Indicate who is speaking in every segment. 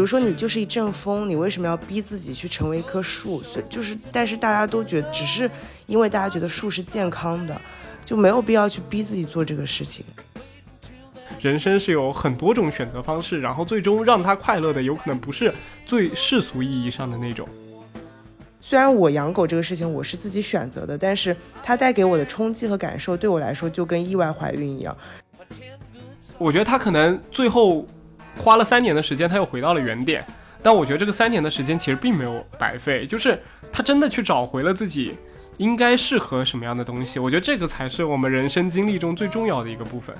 Speaker 1: 如说你就是一阵风，你为什么要逼自己去成为一棵树？所以就是，但是大家都觉得，只是因为大家觉得树是健康的，就没有必要去逼自己做这个事情。
Speaker 2: 人生是有很多种选择方式，然后最终让他快乐的，有可能不是最世俗意义上的那种。
Speaker 1: 虽然我养狗这个事情我是自己选择的，但是它带给我的冲击和感受，对我来说就跟意外怀孕一样。
Speaker 2: 我觉得它可能最后花了三年的时间，他又回到了原点。但我觉得这个三年的时间其实并没有白费，就是他真的去找回了自己应该适合什么样的东西。我觉得这个才是我们人生经历中最重要的一个部分。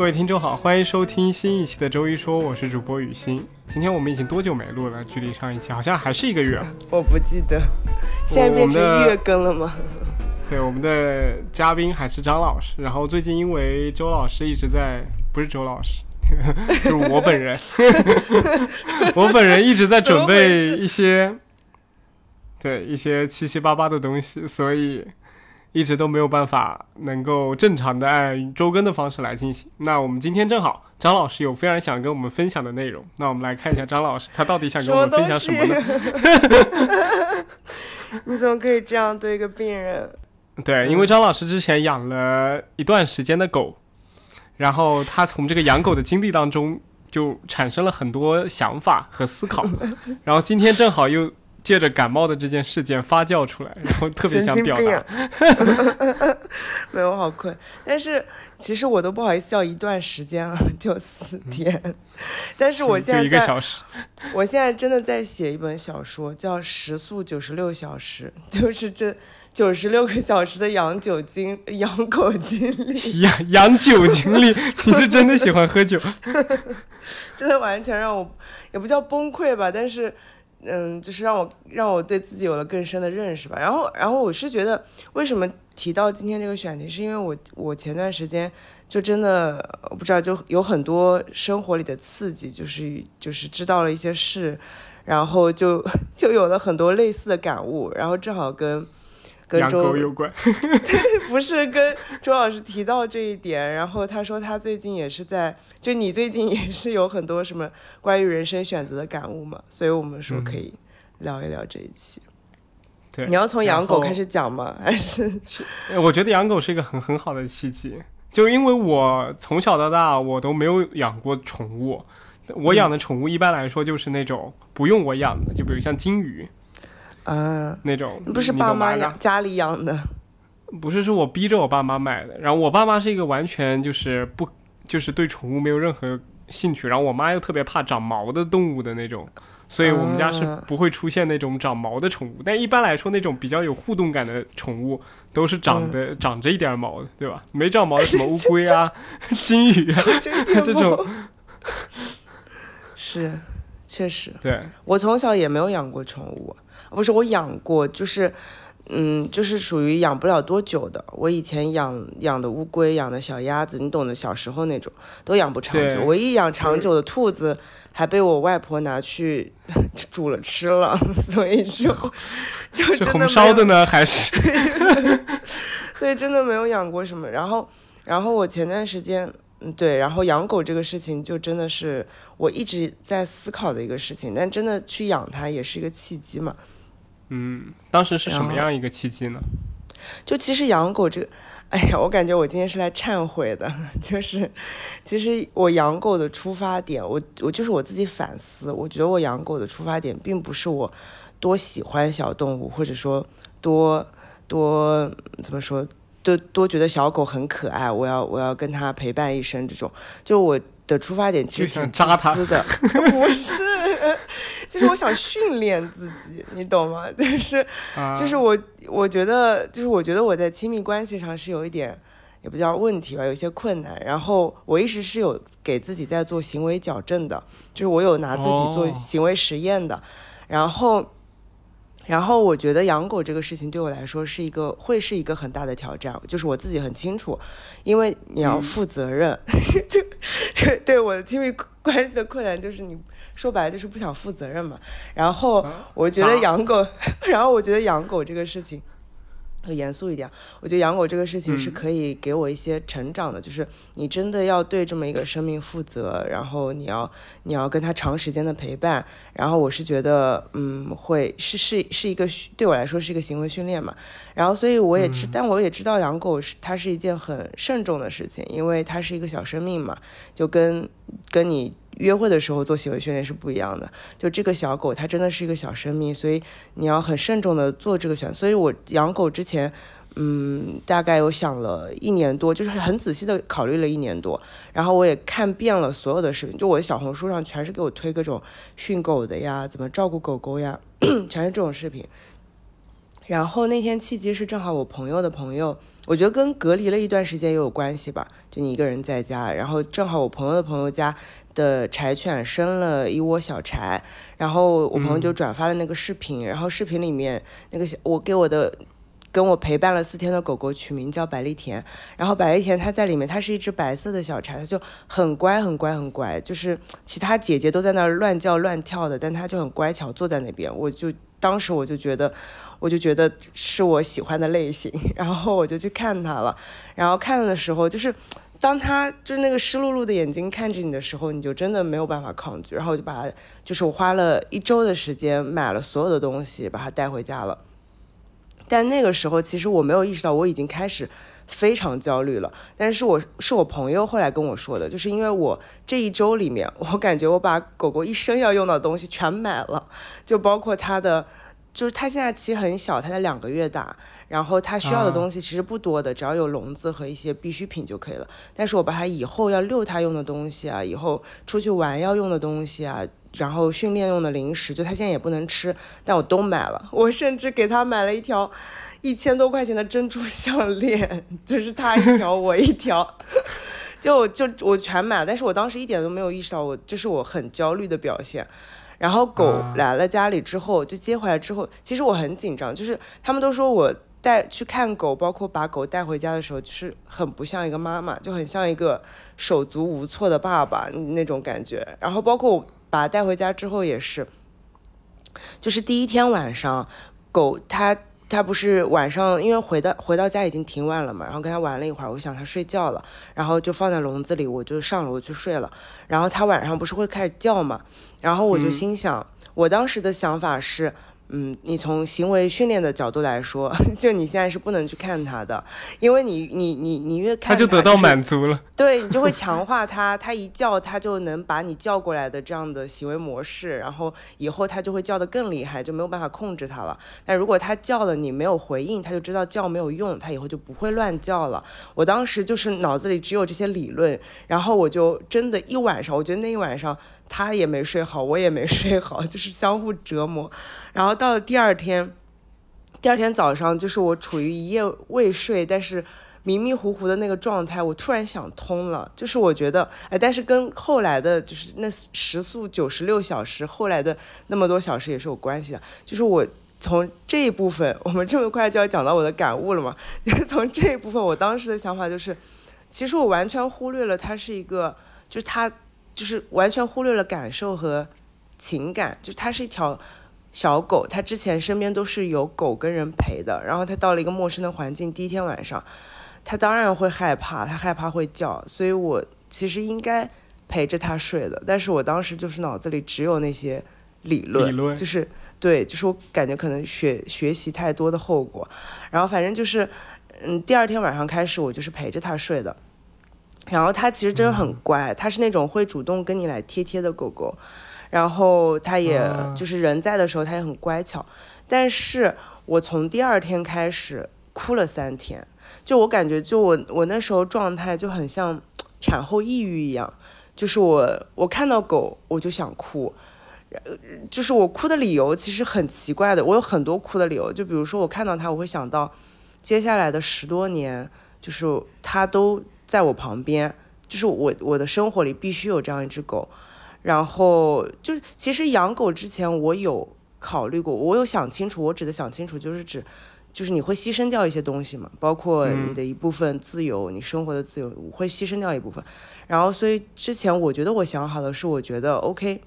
Speaker 2: 各位听众好，欢迎收听新一期的周一说，我是主播雨欣。今天我们已经多久没录了？距离上一期好像还是一个月。
Speaker 1: 我不记得，现在变成月更了吗？
Speaker 2: 对，我们的嘉宾还是张老师。然后最近因为周老师一直在，不是周老师，就是我本人，我本人一直在准备一些，对一些七七八八的东西，所以。一直都没有办法能够正常的按周更的方式来进行。那我们今天正好，张老师有非常想跟我们分享的内容。那我们来看一下张老师他到底想跟我们分享什么
Speaker 1: 呢？你怎么可以这样对一个病人？
Speaker 2: 对，因为张老师之前养了一段时间的狗，然后他从这个养狗的经历当中就产生了很多想法和思考，然后今天正好又。借着感冒的这件事件发酵出来，然后特别想表达。
Speaker 1: 没有，我好困。但是其实我都不好意思叫一段时间了，就四天。但是我现在
Speaker 2: 一个小时。
Speaker 1: 我现在真的在写一本小说，叫《时速九十六小时》，就是这九十六个小时的养酒经、养狗经历。
Speaker 2: 养养酒经历，你是真的喜欢喝酒？
Speaker 1: 真的完全让我也不叫崩溃吧，但是。嗯，就是让我让我对自己有了更深的认识吧。然后，然后我是觉得，为什么提到今天这个选题，是因为我我前段时间就真的我不知道，就有很多生活里的刺激，就是就是知道了一些事，然后就 就有了很多类似的感悟，然后正好跟。跟周
Speaker 2: 有关，
Speaker 1: 不是跟周老师提到这一点，然后他说他最近也是在，就你最近也是有很多什么关于人生选择的感悟嘛，所以我们说可以聊一聊这一期。
Speaker 2: 对，
Speaker 1: 你要从养狗开始讲吗？还是？
Speaker 2: 我觉得养狗是一个很很好的契机，就因为我从小到大我都没有养过宠物，我养的宠物一般来说就是那种不用我养的，就比如像金鱼。
Speaker 1: 嗯，
Speaker 2: 那种
Speaker 1: 不是爸妈养家里养的，
Speaker 2: 不是是我逼着我爸妈买的。然后我爸妈是一个完全就是不就是对宠物没有任何兴趣，然后我妈又特别怕长毛的动物的那种，所以我们家是不会出现那种长毛的宠物。但一般来说，那种比较有互动感的宠物都是长的长着一点毛的，对吧？没长毛的什么乌龟啊、金鱼啊这种，
Speaker 1: 是确实。
Speaker 2: 对
Speaker 1: 我从小也没有养过宠物。不是我养过，就是，嗯，就是属于养不了多久的。我以前养养的乌龟，养的小鸭子，你懂的，小时候那种都养不长久。唯一养长久的兔子，还被我外婆拿去煮了吃了，所以就就是
Speaker 2: 红烧的呢，还是？
Speaker 1: 所以真的没有养过什么。然后，然后我前段时间，嗯，对，然后养狗这个事情，就真的是我一直在思考的一个事情。但真的去养它，也是一个契机嘛。
Speaker 2: 嗯，当时是什么样一个契机呢？
Speaker 1: 就其实养狗这个，哎呀，我感觉我今天是来忏悔的。就是，其实我养狗的出发点，我我就是我自己反思，我觉得我养狗的出发点并不是我多喜欢小动物，或者说多多怎么说，多多觉得小狗很可爱，我要我要跟它陪伴一生这种。就我的出发点其实挺
Speaker 2: 扎他
Speaker 1: 的，不是。就是我想训练自己，你懂吗？就是，就是我，我觉得，就是我觉得我在亲密关系上是有一点，也不叫问题吧，有些困难。然后我一直是有给自己在做行为矫正的，就是我有拿自己做行为实验的。然后，然后我觉得养狗这个事情对我来说是一个，会是一个很大的挑战。就是我自己很清楚，因为你要负责任。就对对我的亲密关系的困难就是你。说白了就是不想负责任嘛。然后我觉得养狗，然后我觉得养狗这个事情。严肃一点，我觉得养狗这个事情是可以给我一些成长的，就是你真的要对这么一个生命负责，然后你要你要跟他长时间的陪伴，然后我是觉得，嗯，会是是是一个对我来说是一个行为训练嘛，然后所以我也知，但我也知道养狗是它是一件很慎重的事情，因为它是一个小生命嘛，就跟跟你。约会的时候做行为训练是不一样的，就这个小狗它真的是一个小生命，所以你要很慎重的做这个选。所以我养狗之前，嗯，大概有想了一年多，就是很仔细的考虑了一年多，然后我也看遍了所有的视频，就我的小红书上全是给我推各种训狗的呀，怎么照顾狗狗呀，全是这种视频。然后那天契机是正好我朋友的朋友，我觉得跟隔离了一段时间也有关系吧，就你一个人在家，然后正好我朋友的朋友家。的柴犬生了一窝小柴，然后我朋友就转发了那个视频，然后视频里面那个小我给我的跟我陪伴了四天的狗狗取名叫百丽甜，然后百丽甜它在里面，它是一只白色的小柴，它就很乖很乖很乖，就是其他姐姐都在那儿乱叫乱跳的，但它就很乖巧坐在那边，我就当时我就觉得我就觉得是我喜欢的类型，然后我就去看它了，然后看的时候就是。当他就是那个湿漉漉的眼睛看着你的时候，你就真的没有办法抗拒。然后我就把它，就是我花了一周的时间买了所有的东西，把它带回家了。但那个时候其实我没有意识到我已经开始非常焦虑了。但是我是我朋友后来跟我说的，就是因为我这一周里面，我感觉我把狗狗一生要用到的东西全买了，就包括它的，就是它现在其实很小，它才两个月大。然后它需要的东西其实不多的，只要有笼子和一些必需品就可以了。但是我把它以后要遛它用的东西啊，以后出去玩要用的东西啊，然后训练用的零食，就它现在也不能吃，但我都买了。我甚至给它买了一条一千多块钱的珍珠项链，就是它一条我一条，就就我全买了。但是我当时一点都没有意识到，我这是我很焦虑的表现。然后狗来了家里之后，就接回来之后，其实我很紧张，就是他们都说我。带去看狗，包括把狗带回家的时候，就是很不像一个妈妈，就很像一个手足无措的爸爸那种感觉。然后包括我把它带回家之后也是，就是第一天晚上，狗它它不是晚上，因为回到回到家已经挺晚了嘛，然后跟他玩了一会儿，我想他睡觉了，然后就放在笼子里，我就上楼去睡了。然后他晚上不是会开始叫嘛，然后我就心想，我当时的想法是。嗯，你从行为训练的角度来说，就你现在是不能去看它的，因为你你你你越看它
Speaker 2: 就得到满足了，
Speaker 1: 对你就会强化它，它一叫它就能把你叫过来的这样的行为模式，然后以后它就会叫得更厉害，就没有办法控制它了。但如果它叫了你没有回应，它就知道叫没有用，它以后就不会乱叫了。我当时就是脑子里只有这些理论，然后我就真的一晚上，我觉得那一晚上。他也没睡好，我也没睡好，就是相互折磨。然后到了第二天，第二天早上，就是我处于一夜未睡，但是迷迷糊糊的那个状态，我突然想通了，就是我觉得，哎，但是跟后来的，就是那时速九十六小时，后来的那么多小时也是有关系的。就是我从这一部分，我们这么快就要讲到我的感悟了嘛？就是从这一部分，我当时的想法就是，其实我完全忽略了它是一个，就是它。就是完全忽略了感受和情感，就它是一条小狗，它之前身边都是有狗跟人陪的，然后它到了一个陌生的环境，第一天晚上，它当然会害怕，它害怕会叫，所以我其实应该陪着它睡的，但是我当时就是脑子里只有那些理论，就是对，就是我感觉可能学学习太多的后果，然后反正就是，嗯，第二天晚上开始我就是陪着它睡的。然后它其实真的很乖，它是那种会主动跟你来贴贴的狗狗，然后它也就是人在的时候它也很乖巧。但是我从第二天开始哭了三天，就我感觉就我我那时候状态就很像产后抑郁一样，就是我我看到狗我就想哭，就是我哭的理由其实很奇怪的，我有很多哭的理由，就比如说我看到它我会想到接下来的十多年，就是它都。在我旁边，就是我我的生活里必须有这样一只狗，然后就是其实养狗之前我有考虑过，我有想清楚，我指的想清楚就是指，就是你会牺牲掉一些东西嘛，包括你的一部分自由，你生活的自由会牺牲掉一部分，然后所以之前我觉得我想好的是，我觉得 OK，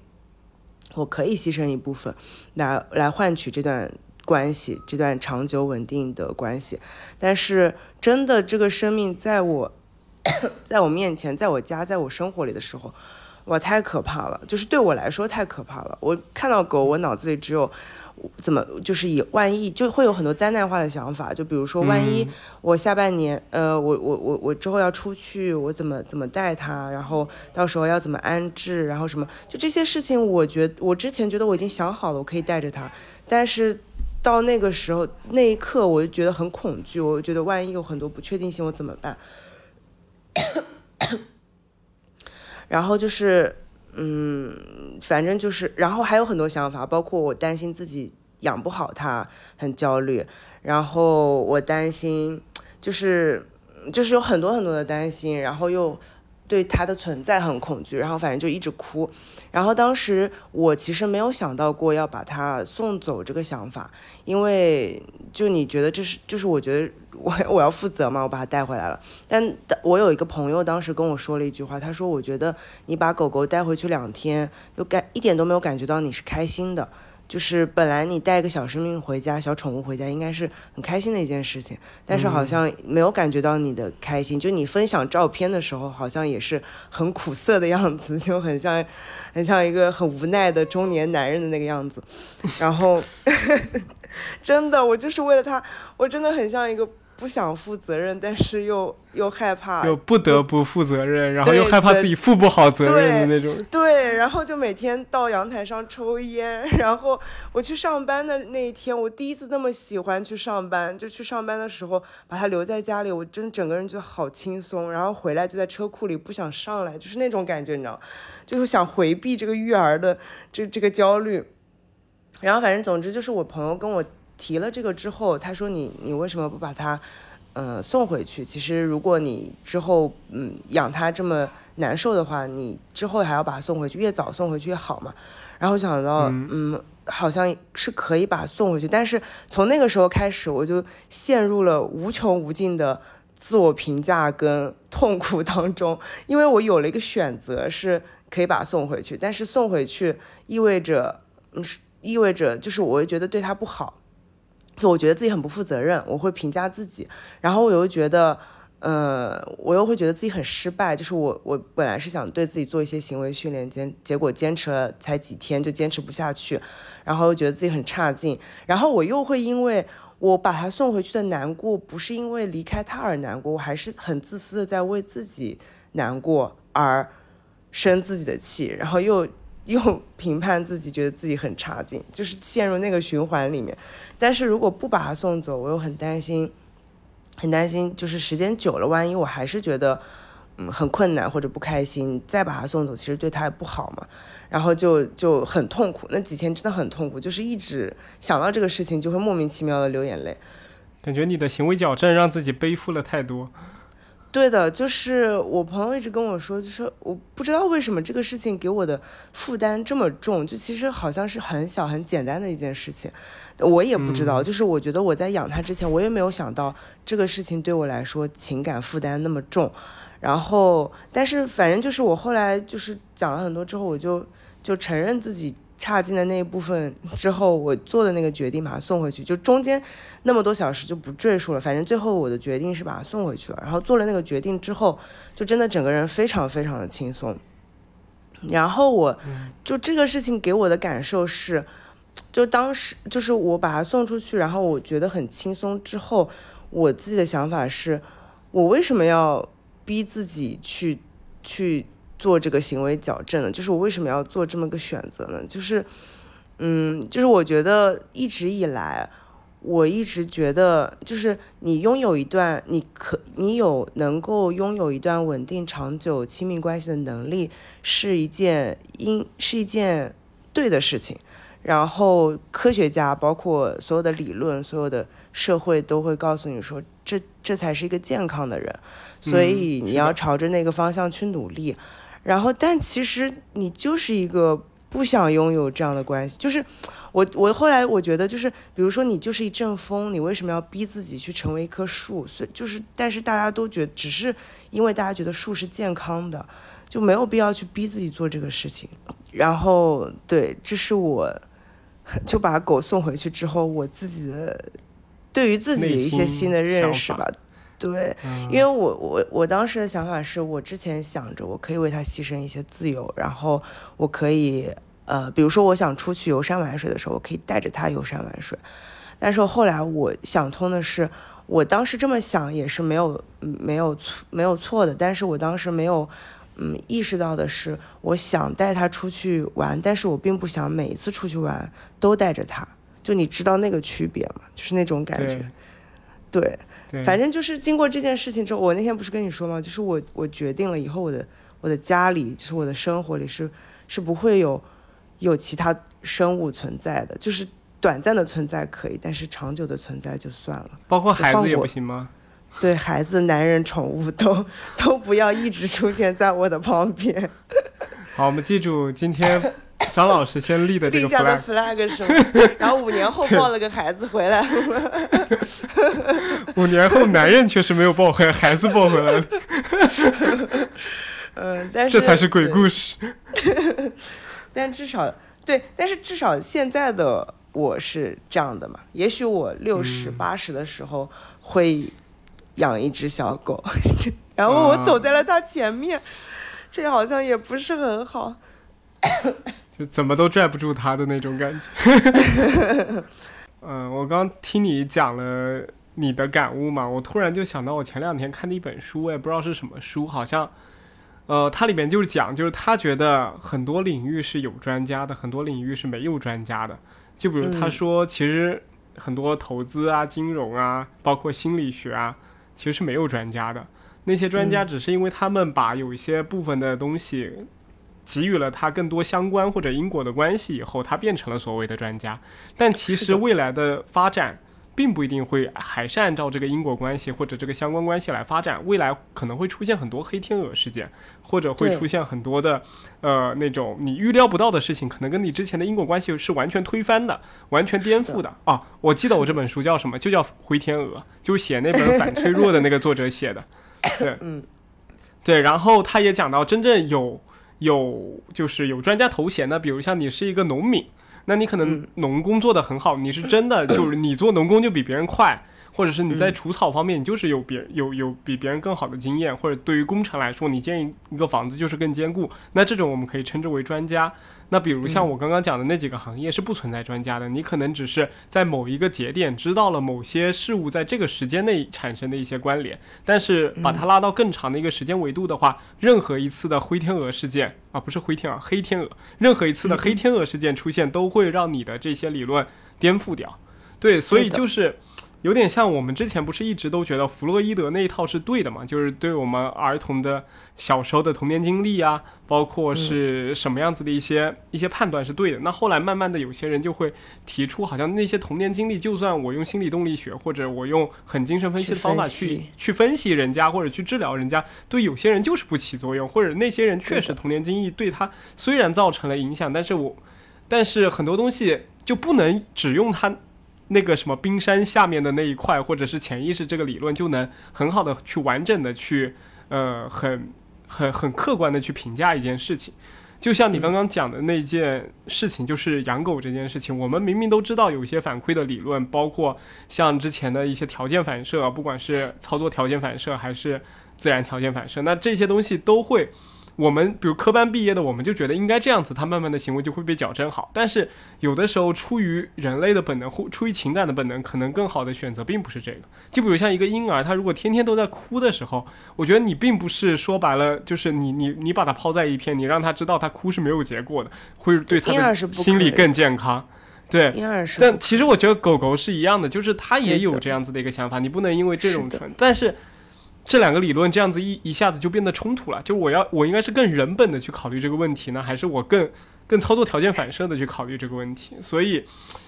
Speaker 1: 我可以牺牲一部分，来来换取这段关系，这段长久稳定的关系。但是真的，这个生命在我，在我面前，在我家，在我生活里的时候，哇，太可怕了！就是对我来说太可怕了。我看到狗，我脑子里只有。怎么就是以万一就会有很多灾难化的想法，就比如说万一我下半年，呃，我我我我之后要出去，我怎么怎么带它，然后到时候要怎么安置，然后什么，就这些事情，我觉我之前觉得我已经想好了，我可以带着它，但是到那个时候那一刻，我就觉得很恐惧，我觉得万一有很多不确定性，我怎么办？然后就是。嗯，反正就是，然后还有很多想法，包括我担心自己养不好它，很焦虑。然后我担心，就是就是有很多很多的担心，然后又对它的存在很恐惧，然后反正就一直哭。然后当时我其实没有想到过要把它送走这个想法，因为就你觉得这是，就是我觉得。我 我要负责嘛，我把它带回来了。但我有一个朋友当时跟我说了一句话，他说：“我觉得你把狗狗带回去两天，就感一点都没有感觉到你是开心的。就是本来你带一个小生命回家，小宠物回家应该是很开心的一件事情，但是好像没有感觉到你的开心。就你分享照片的时候，好像也是很苦涩的样子，就很像很像一个很无奈的中年男人的那个样子。然后 真的，我就是为了他，我真的很像一个。”不想负责任，但是又又害怕，
Speaker 2: 又不得不负责任，然后又害怕自己负不好责任的那种。
Speaker 1: 对，然后就每天到阳台上抽烟，然后我去上班的那一天，我第一次那么喜欢去上班，就去上班的时候把它留在家里，我真整个人觉得好轻松，然后回来就在车库里不想上来，就是那种感觉，你知道，就是想回避这个育儿的这这个焦虑。然后反正总之就是我朋友跟我。提了这个之后，他说你你为什么不把它，呃送回去？其实如果你之后嗯养它这么难受的话，你之后还要把它送回去，越早送回去越好嘛。然后想到嗯好像是可以把它送回去，但是从那个时候开始，我就陷入了无穷无尽的自我评价跟 痛苦当中，因为我有了一个选择是可以把它送回去，但是送回去意味着嗯意味着就是我会觉得对它不好。就我觉得自己很不负责任，我会评价自己，然后我又觉得，呃，我又会觉得自己很失败。就是我，我本来是想对自己做一些行为训练，坚结果坚持了才几天就坚持不下去，然后又觉得自己很差劲，然后我又会因为我把他送回去的难过，不是因为离开他而难过，我还是很自私的在为自己难过而生自己的气，然后又。又评判自己，觉得自己很差劲，就是陷入那个循环里面。但是如果不把他送走，我又很担心，很担心，就是时间久了，万一我还是觉得嗯很困难或者不开心，再把他送走，其实对他也不好嘛。然后就就很痛苦，那几天真的很痛苦，就是一直想到这个事情就会莫名其妙的流眼泪。
Speaker 2: 感觉你的行为矫正让自己背负了太多。
Speaker 1: 对的，就是我朋友一直跟我说，就是我不知道为什么这个事情给我的负担这么重，就其实好像是很小很简单的一件事情，我也不知道。就是我觉得我在养它之前，我也没有想到这个事情对我来说情感负担那么重。然后，但是反正就是我后来就是讲了很多之后，我就就承认自己。差劲的那一部分之后，我做的那个决定把它送回去，就中间那么多小时就不赘述了。反正最后我的决定是把它送回去了。然后做了那个决定之后，就真的整个人非常非常的轻松。然后我就这个事情给我的感受是，就当时就是我把它送出去，然后我觉得很轻松之后，我自己的想法是，我为什么要逼自己去去。做这个行为矫正的，就是我为什么要做这么个选择呢？就是，嗯，就是我觉得一直以来，我一直觉得，就是你拥有一段，你可你有能够拥有一段稳定长久亲密关系的能力，是一件应是一件对的事情。然后科学家，包括所有的理论，所有的社会都会告诉你说，这这才是一个健康的人。所以你要朝着那个方向去努力。然后，但其实你就是一个不想拥有这样的关系。就是我，我后来我觉得，就是比如说你就是一阵风，你为什么要逼自己去成为一棵树？所以就是，但是大家都觉得，只是因为大家觉得树是健康的，就没有必要去逼自己做这个事情。然后对，这是我就把狗送回去之后，我自己的对于自己的一些新的认识吧。对，因为我我我当时的想法是我之前想着我可以为他牺牲一些自由，然后我可以呃，比如说我想出去游山玩水的时候，我可以带着他游山玩水。但是后来我想通的是，我当时这么想也是没有没有错没有错的，但是我当时没有嗯意识到的是，我想带他出去玩，但是我并不想每一次出去玩都带着他。就你知道那个区别吗？就是那种感觉，对。反正就是经过这件事情之后，我那天不是跟你说吗？就是我我决定了以后我的我的家里，就是我的生活里是是不会有有其他生物存在的，就是短暂的存在可以，但是长久的存在就算了。
Speaker 2: 包括孩子也不行吗？
Speaker 1: 对孩子、男人、宠物都都不要一直出现在我的旁边。
Speaker 2: 好，我们记住今天。张老师先立的这个
Speaker 1: flag 是吗？然后五年后抱了个孩子回来。
Speaker 2: 五年后男人确实没有抱回来，孩子抱回来了。
Speaker 1: 嗯，但是
Speaker 2: 这才是鬼故事。
Speaker 1: 但至少对，但是至少现在的我是这样的嘛。也许我六十八十的时候会养一只小狗，然后我走在了它前面，这好像也不是很好。
Speaker 2: 就怎么都拽不住他的那种感觉。嗯，我刚听你讲了你的感悟嘛，我突然就想到我前两天看的一本书，我也不知道是什么书，好像，呃，它里面就是讲，就是他觉得很多领域是有专家的，很多领域是没有专家的。就比如他说，其实很多投资啊、金融啊，包括心理学啊，其实是没有专家的。那些专家只是因为他们把有一些部分的东西。给予了他更多相关或者因果的关系以后，他变成了所谓的专家。但其实未来的发展并不一定会还是按照这个因果关系或者这个相关关系来发展。未来可能会出现很多黑天鹅事件，或者会出现很多的呃那种你预料不到的事情，可能跟你之前的因果关系是完全推翻的、完全颠覆的啊！我记得我这本书叫什么？就叫《灰天鹅》，就是写那本反脆弱的那个作者写的。对，嗯，对。然后他也讲到真正有。有就是有专家头衔的，比如像你是一个农民，那你可能农工做的很好，你是真的就是你做农工就比别人快，或者是你在除草方面你就是有别有有比别人更好的经验，或者对于工程来说，你建一个房子就是更坚固，那这种我们可以称之为专家。那比如像我刚刚讲的那几个行业是不存在专家的，你可能只是在某一个节点知道了某些事物在这个时间内产生的一些关联，但是把它拉到更长的一个时间维度的话，任何一次的灰天鹅事件啊，不是灰天鹅，黑天鹅，任何一次的黑天鹅事件出现，都会让你的这些理论颠覆掉。对，所以就是。有点像我们之前不是一直都觉得弗洛伊德那一套是对的嘛？就是对我们儿童的小时候的童年经历啊，包括是什么样子的一些一些判断是对的。那后来慢慢的，有些人就会提出，好像那些童年经历，就算我用心理动力学或者我用很精神分析的方法去去分析人家或者去治疗人家，对有些人就是不起作用，或者那些人确实童年经历对他虽然造成了影响，但是我但是很多东西就不能只用他。那个什么冰山下面的那一块，或者是潜意识这个理论，就能很好的去完整的去，呃，很很很客观的去评价一件事情。就像你刚刚讲的那件事情，就是养狗这件事情，我们明明都知道有一些反馈的理论，包括像之前的一些条件反射，不管是操作条件反射还是自然条件反射，那这些东西都会。我们比如科班毕业的，我们就觉得应该这样子，他慢慢的行为就会被矫正好。但是有的时候出于人类的本能或出于情感的本能，可能更好的选择并不是这个。就比如像一个婴儿，他如果天天都在哭的时候，我觉得你并不是说白了，就是你你你把他抛在一边，你让他知道他哭是没有结果的，会对他的心理更健康。对。但其实我觉得狗狗是一样的，就是它也有这样子的一个想法，你不能因为这种纯，但是。这两个理论这样子一一下子就变得冲突了，就我要我应该是更人本的去考虑这个问题呢，还是我更更操作条件反射的去考虑这个问题？所以。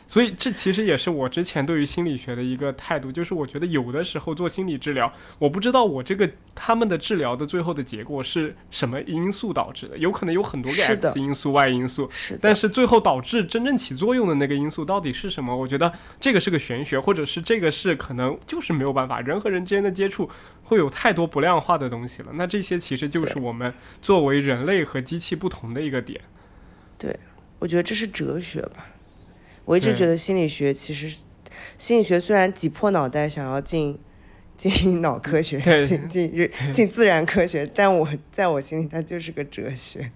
Speaker 2: 所以这其实也是我之前对于心理学的一个态度，就是我觉得有的时候做心理治疗，我不知道我这个他们的治疗的最后的结果是什么因素导致的，有可能有很多个 X 因素、Y 因素，
Speaker 1: 是
Speaker 2: 但是最后导致真正起作用的那个因素到底是什么？我觉得这个是个玄学，或者是这个是可能就是没有办法，人和人之间的接触会有太多不量化的东西了。那这些其实就是我们作为人类和机器不同的一个点。
Speaker 1: 对，我觉得这是哲学吧。我一直觉得心理学其实，心理学虽然挤破脑袋想要进进脑科学，进进进自然科学，但我在我心里它就是个哲学。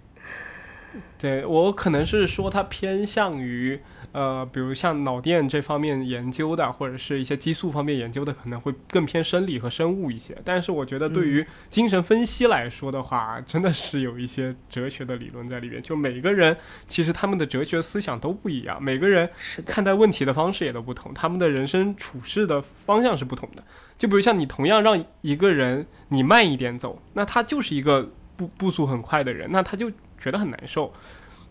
Speaker 2: 对我可能是说它偏向于。呃，比如像脑电这方面研究的，或者是一些激素方面研究的，可能会更偏生理和生物一些。但是我觉得，对于精神分析来说的话，真的是有一些哲学的理论在里面。就每个人其实他们的哲学思想都不一样，每个人看待问题的方式也都不同，他们的人生处事的方向是不同的。就比如像你同样让一个人你慢一点走，那他就是一个步步速很快的人，那他就觉得很难受。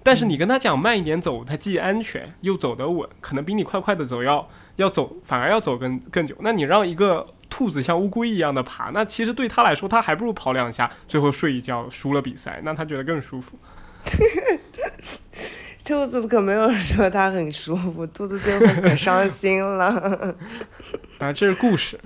Speaker 2: 但是你跟他讲慢一点走，他既安全又走得稳，可能比你快快的走要要走，反而要走更更久。那你让一个兔子像乌龟一样的爬，那其实对他来说，他还不如跑两下，最后睡一觉，输了比赛，那他觉得更舒服。
Speaker 1: 兔子可没有说他很舒服，兔子最后可伤心了。
Speaker 2: 啊，这是故事。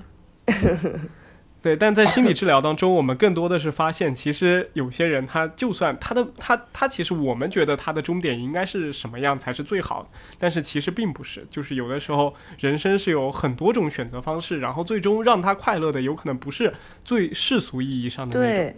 Speaker 2: 对，但在心理治疗当中，我们更多的是发现，其实有些人他就算他的他他其实我们觉得他的终点应该是什么样才是最好，但是其实并不是，就是有的时候人生是有很多种选择方式，然后最终让他快乐的有可能不是最世俗意义上的。
Speaker 1: 对，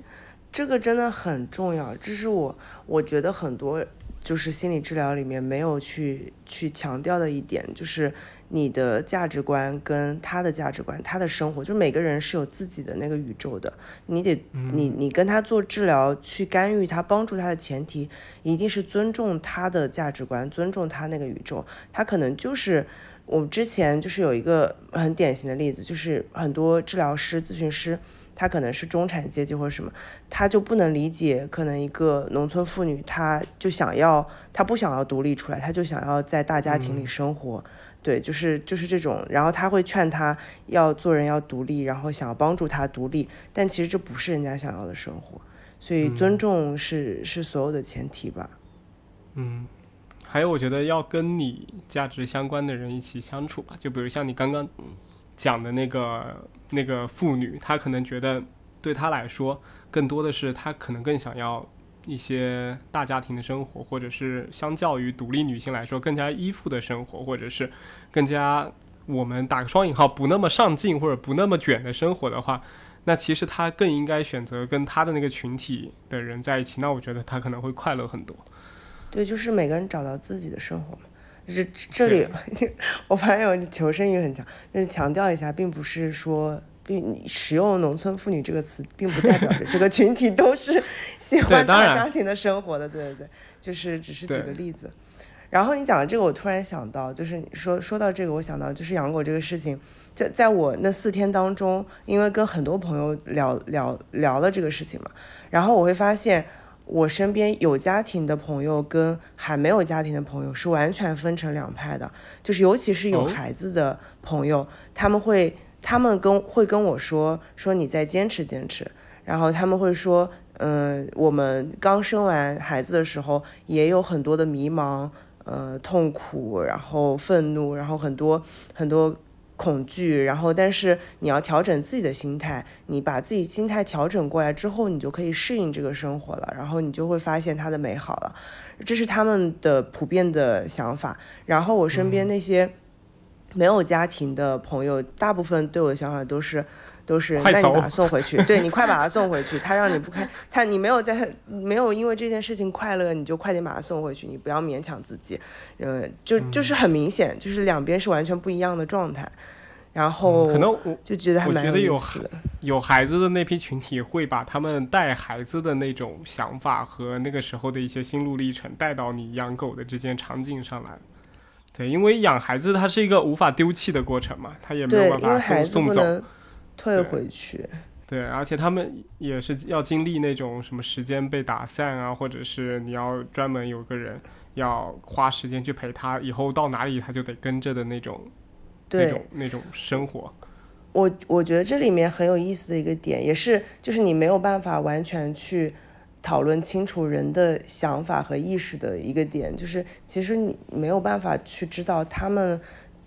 Speaker 1: 这个真的很重要，这是我我觉得很多就是心理治疗里面没有去去强调的一点，就是。你的价值观跟他的价值观，他的生活，就每个人是有自己的那个宇宙的。你得，你你跟他做治疗，去干预他，帮助他的前提，一定是尊重他的价值观，尊重他那个宇宙。他可能就是我们之前就是有一个很典型的例子，就是很多治疗师、咨询师，他可能是中产阶级或者什么，他就不能理解，可能一个农村妇女，她就想要，她不想要独立出来，她就想要在大家庭里生活。对，就是就是这种，然后他会劝他要做人要独立，然后想要帮助他独立，但其实这不是人家想要的生活，所以尊重是是所有的前提吧。
Speaker 2: 嗯，还有我觉得要跟你价值相关的人一起相处吧，就比如像你刚刚讲的那个那个妇女，她可能觉得对她来说，更多的是她可能更想要。一些大家庭的生活，或者是相较于独立女性来说更加依附的生活，或者是更加我们打个双引号不那么上进或者不那么卷的生活的话，那其实她更应该选择跟她的那个群体的人在一起。那我觉得她可能会快乐很多。
Speaker 1: 对，就是每个人找到自己的生活嘛。就是这里，我发现我求生欲很强，就是强调一下，并不是说。并使用“农村妇女”这个词，并不代表着这个群体都是喜欢大家庭的生活的。对对对，就是只是举个例子。然后你讲的这个，我突然想到，就是说说到这个，我想到就是养狗这个事情，在在我那四天当中，因为跟很多朋友聊聊聊了这个事情嘛，然后我会发现，我身边有家庭的朋友跟还没有家庭的朋友是完全分成两派的，就是尤其是有孩子的朋友，他们会。他们跟会跟我说说你再坚持坚持，然后他们会说，嗯，我们刚生完孩子的时候也有很多的迷茫，呃，痛苦，然后愤怒，然后很多很多恐惧，然后但是你要调整自己的心态，你把自己心态调整过来之后，你就可以适应这个生活了，然后你就会发现它的美好了，这是他们的普遍的想法。然后我身边那些。没有家庭的朋友，大部分对我的想法都是，都是，那你把他送回去，对你快把他送回去。他让你不开，他你没有在，没有因为这件事情快乐，你就快点把他送回去，你不要勉强自己。呃，就就是很明显，就是两边是完全不一样的状态。然后
Speaker 2: 可能我
Speaker 1: 就觉得还蛮
Speaker 2: 有意思。有孩子的那批群体会把他们带孩子的那种想法和那个时候的一些心路历程带到你养狗的这件场景上来。对，因为养孩子它是一个无法丢弃的过程嘛，他也没有办法送送走，
Speaker 1: 退回去。
Speaker 2: 对，而且他们也是要经历那种什么时间被打散啊，或者是你要专门有个人要花时间去陪他，以后到哪里他就得跟着的那种，那种那种生活。
Speaker 1: 我我觉得这里面很有意思的一个点，也是就是你没有办法完全去。讨论清楚人的想法和意识的一个点，就是其实你没有办法去知道他们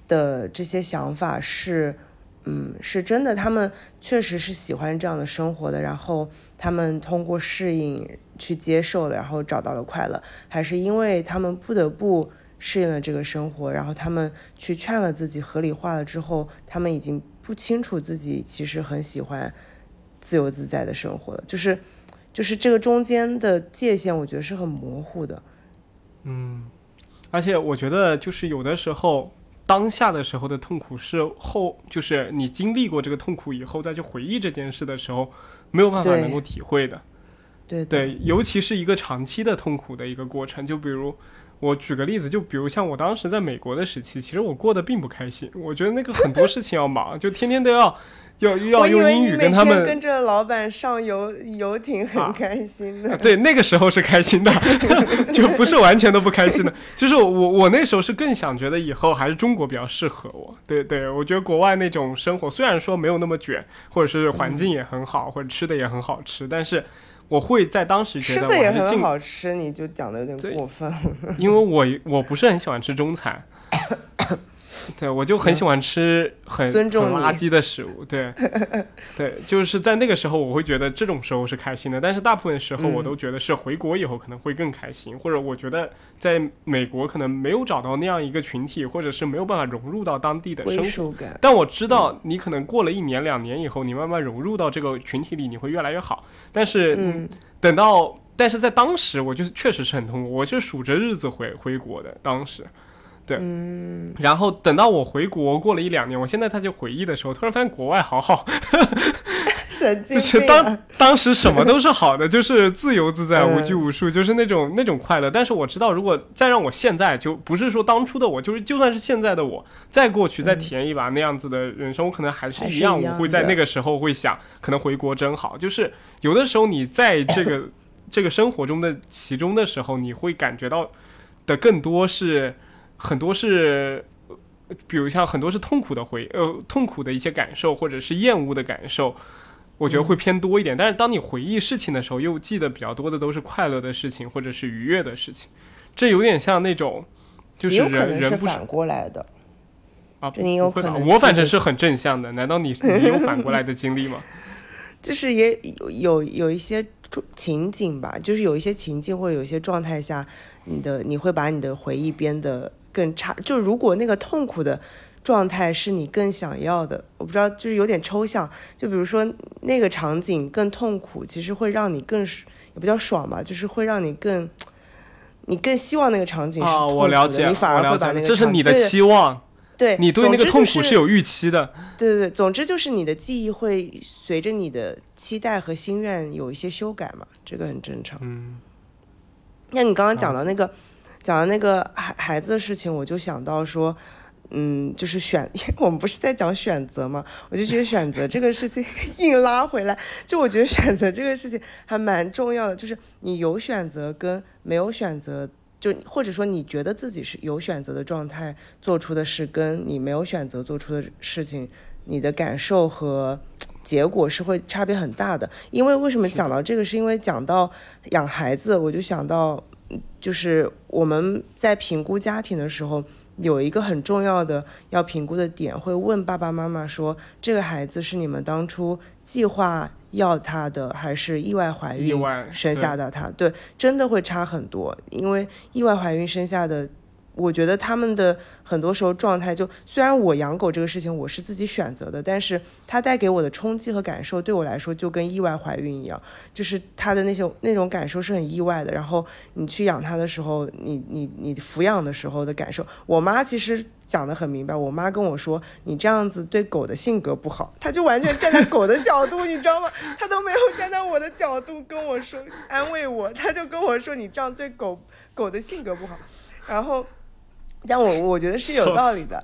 Speaker 1: 的这些想法是，嗯，是真的，他们确实是喜欢这样的生活的，然后他们通过适应去接受了，然后找到了快乐，还是因为他们不得不适应了这个生活，然后他们去劝了自己，合理化了之后，他们已经不清楚自己其实很喜欢自由自在的生活了，就是就是这个中间的界限，我觉得是很模糊的。
Speaker 2: 嗯，而且我觉得就是有的时候。当下的时候的痛苦是后，就是你经历过这个痛苦以后再去回忆这件事的时候，没有办法能够体会的。
Speaker 1: 对
Speaker 2: 对，尤其是一个长期的痛苦的一个过程。就比如我举个例子，就比如像我当时在美国的时期，其实我过得并不开心。我觉得那个很多事情要忙，就天天都要。要要用英语跟他们
Speaker 1: 跟着老板上游游艇，很开心的。
Speaker 2: 对，那个时候是开心的，就不是完全都不开心的。就是我我那时候是更想觉得以后还是中国比较适合我。对对，我觉得国外那种生活虽然说没有那么卷，或者是环境也很好，或者吃的也很好吃，但是我会在当时觉得
Speaker 1: 吃的也很好吃，你就讲的有点过分。
Speaker 2: 因为我我不是很喜欢吃中餐。对，我就很喜欢吃很很垃圾的食物。对，对，就是在那个时候，我会觉得这种时候是开心的。但是大部分时候，我都觉得是回国以后可能会更开心，或者我觉得在美国可能没有找到那样一个群体，或者是没有办法融入到当地的生活。但我知道，你可能过了一年两年以后，你慢慢融入到这个群体里，你会越来越好。但是等到，但是在当时，我就是确实是很痛苦，我是数着日子回回国的，当时。对，
Speaker 1: 嗯，
Speaker 2: 然后等到我回国过了一两年，我现在他就回忆的时候，突然发现国外好好，
Speaker 1: 神经
Speaker 2: 就是当当时什么都是好的，就是自由自在、无拘无束，就是那种那种快乐。但是我知道，如果再让我现在，就不是说当初的我，就是就算是现在的我，再过去再体验一把那样子的人生，我可能还是一样，我会在那个时候会想，可能回国真好。就是有的时候你在这个这个生活中的其中的时候，你会感觉到的更多是。很多是，比如像很多是痛苦的回呃痛苦的一些感受，或者是厌恶的感受，我觉得会偏多一点。但是当你回忆事情的时候，又记得比较多的都是快乐的事情，或者是愉悦的事情。这有点像那种，就是人人不
Speaker 1: 反过来的
Speaker 2: 啊，
Speaker 1: 你有可能。
Speaker 2: 我反正是很正向的，难道你你有反过来的经历吗？
Speaker 1: 就是也有有有一些情景吧，就是有一些情境或者有一些状态下，你的你会把你的回忆编的。更差，就如果那个痛苦的状态是你更想要的，我不知道，就是有点抽象。就比如说那个场景更痛苦，其实会让你更也不叫爽吧，就是会让你更，你更希望那个场景是痛苦
Speaker 2: 的，
Speaker 1: 你反而会把那个
Speaker 2: 这是你的期望，
Speaker 1: 对
Speaker 2: 你对那个痛苦是有预期的。
Speaker 1: 对对对，总之就是你的记忆会随着你的期待和心愿有一些修改嘛，这个很正常。
Speaker 2: 嗯，
Speaker 1: 那你刚刚讲到那个。讲到那个孩孩子的事情，我就想到说，嗯，就是选，因为我们不是在讲选择嘛？我就觉得选择这个事情 硬拉回来，就我觉得选择这个事情还蛮重要的，就是你有选择跟没有选择，就或者说你觉得自己是有选择的状态做出的事，跟你没有选择做出的事情，你的感受和结果是会差别很大的。因为为什么想到这个，是因为讲到养孩子，我就想到。就是我们在评估家庭的时候，有一个很重要的要评估的点，会问爸爸妈妈说：“这个孩子是你们当初计划要他的，还是意外怀孕生下的？”他对，真的会差很多，因为意外怀孕生下的。我觉得他们的很多时候状态，就虽然我养狗这个事情我是自己选择的，但是它带给我的冲击和感受，对我来说就跟意外怀孕一样，就是它的那些那种感受是很意外的。然后你去养它的时候，你你你抚养的时候的感受，我妈其实讲的很明白。我妈跟我说，你这样子对狗的性格不好，她就完全站在狗的角度，你知道吗？她都没有站在我的角度跟我说安慰我，她就跟我说你这样对狗狗的性格不好，然后。但我我觉得是有道理的，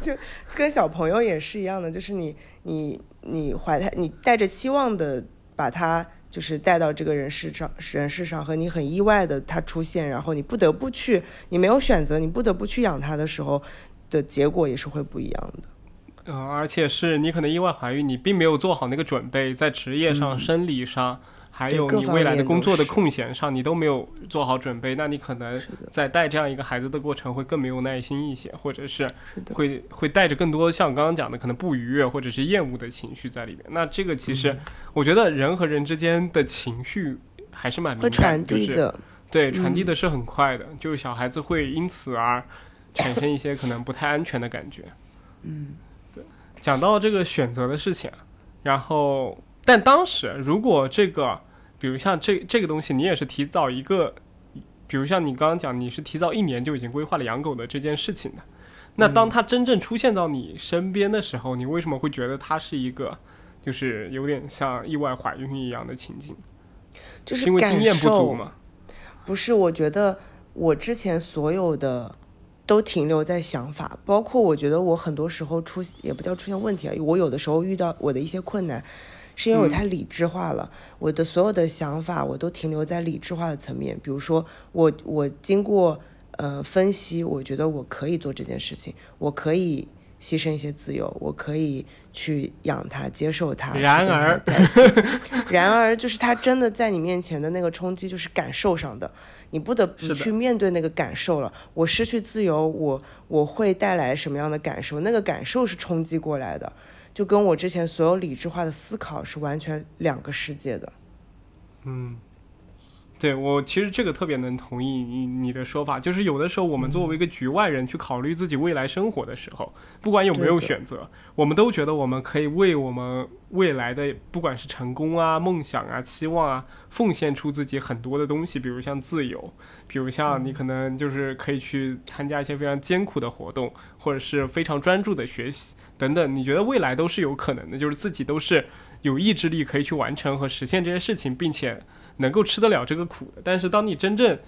Speaker 1: 就跟小朋友也是一样的，就是你你你怀胎，你带着期望的把他就是带到这个人世上人世上，和你很意外的他出现，然后你不得不去，你没有选择，你不得不去养他的时候的结果也是会不一样的。
Speaker 2: 呃，而且是你可能意外怀孕，你并没有做好那个准备，在职业上、生理上，还有你未来的工作的空闲上，你都没有做好准备，那你可能在带这样一个孩子的过程会更没有耐心一些，或者是会会带着更多像刚刚讲的可能不愉悦或者是厌恶的情绪在里面。那这个其实我觉得人和人之间的情绪还是蛮敏感，就是对传递的是很快的，就是小孩子会因此而产生一些可能不太安全的感觉。
Speaker 1: 嗯。
Speaker 2: 对讲到这个选择的事情，然后，但当时如果这个，比如像这这个东西，你也是提早一个，比如像你刚刚讲，你是提早一年就已经规划了养狗的这件事情的，那当它真正出现到你身边的时候，你为什么会觉得它是一个，就是有点像意外怀孕一样的情景？
Speaker 1: 就是
Speaker 2: 因为经验不足吗？
Speaker 1: 不是，我觉得我之前所有的。都停留在想法，包括我觉得我很多时候出也不叫出现问题啊，我有的时候遇到我的一些困难，是因为我太理智化了，我的所有的想法我都停留在理智化的层面。比如说我我经过呃分析，我觉得我可以做这件事情，我可以牺牲一些自由，我可以去养它，接受它。
Speaker 2: 然而，
Speaker 1: 然而就是它真的在你面前的那个冲击，就是感受上的。你不得不去面对那个感受了。我失去自由，我我会带来什么样的感受？那个感受是冲击过来的，就跟我之前所有理智化的思考是完全两个世界的。
Speaker 2: 嗯。对我其实这个特别能同意你你的说法，就是有的时候我们作为一个局外人去考虑自己未来生活的时候，不管有没有选择，我们都觉得我们可以为我们未来的不管是成功啊、梦想啊、期望啊，奉献出自己很多的东西，比如像自由，比如像你可能就是可以去参加一些非常艰苦的活动，或者是非常专注的学习等等，你觉得未来都是有可能的，就是自己都是有意志力可以去完成和实现这些事情，并且。能够吃得了这个苦的，但是当你真正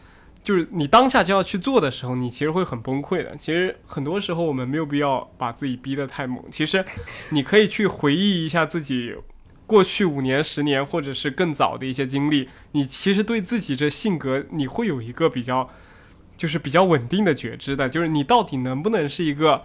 Speaker 2: 就是你当下就要去做的时候，你其实会很崩溃的。其实很多时候我们没有必要把自己逼得太猛。其实你可以去回忆一下自己过去五年、十年或者是更早的一些经历，你其实对自己这性格你会有一个比较就是比较稳定的觉知的，就是你到底能不能是一个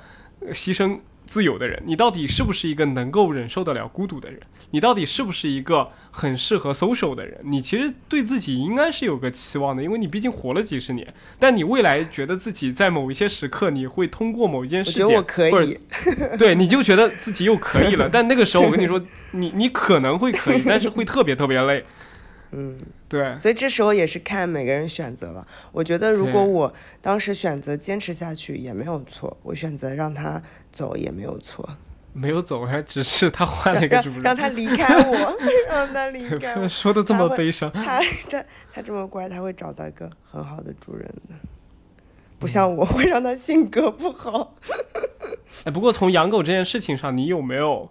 Speaker 2: 牺牲。自由的人，你到底是不是一个能够忍受得了孤独的人？你到底是不是一个很适合 social 的人？你其实对自己应该是有个期望的，因为你毕竟活了几十年。但你未来觉得自己在某一些时刻，你会通过某一件事情，
Speaker 1: 或者
Speaker 2: 对，你就觉得自己又可以了。但那个时候，我跟你说，你你可能会可以，但是会特别特别累。
Speaker 1: 嗯，
Speaker 2: 对，
Speaker 1: 所以这时候也是看每个人选择了。我觉得如果我当时选择坚持下去也没有错，我选择让他走也没有错。
Speaker 2: 没有走，还只是他换了一个主人，
Speaker 1: 让他离开我，让他离开。我。
Speaker 2: 说的这么悲伤，
Speaker 1: 他他他这么乖，他会找到一个很好的主人的，不像我会让他性格不好。
Speaker 2: 哎，不过从养狗这件事情上，你有没有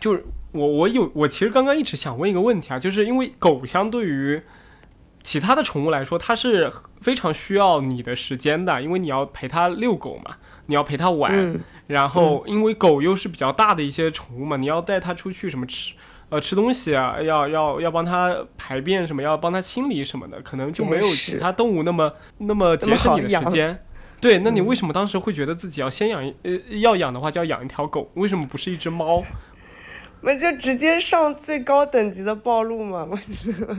Speaker 2: 就是？我我有我其实刚刚一直想问一个问题啊，就是因为狗相对于其他的宠物来说，它是非常需要你的时间的，因为你要陪它遛狗嘛，你要陪它玩，然后因为狗又是比较大的一些宠物嘛，你要带它出去什么吃呃吃东西啊，要要要帮它排便什么，要帮它清理什么的，可能就没有其他动物那么那么节省你的时间。对，那你为什么当时会觉得自己要先养一呃要养的话就要养一条狗？为什么不是一只猫？
Speaker 1: 我就直接上最高等级的暴露嘛！我觉得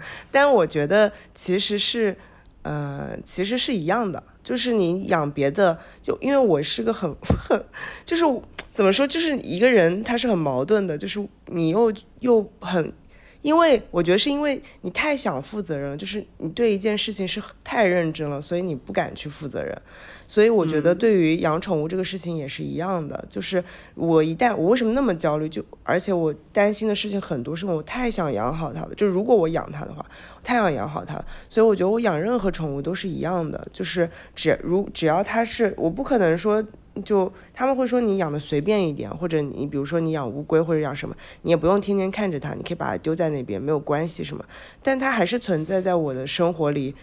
Speaker 1: 但我觉得其实是，呃，其实是一样的，就是你养别的，就因为我是个很很，就是怎么说，就是一个人他是很矛盾的，就是你又又很。因为我觉得是因为你太想负责任，就是你对一件事情是太认真了，所以你不敢去负责任。所以我觉得对于养宠物这个事情也是一样的，就是我一旦我为什么那么焦虑，就而且我担心的事情很多，是我太想养好它了。就如果我养它的话，太想养好它了。所以我觉得我养任何宠物都是一样的，就是只如只要它是，我不可能说。就他们会说你养的随便一点，或者你比如说你养乌龟或者养什么，你也不用天天看着它，你可以把它丢在那边，没有关系什么。但它还是存在在我的生活里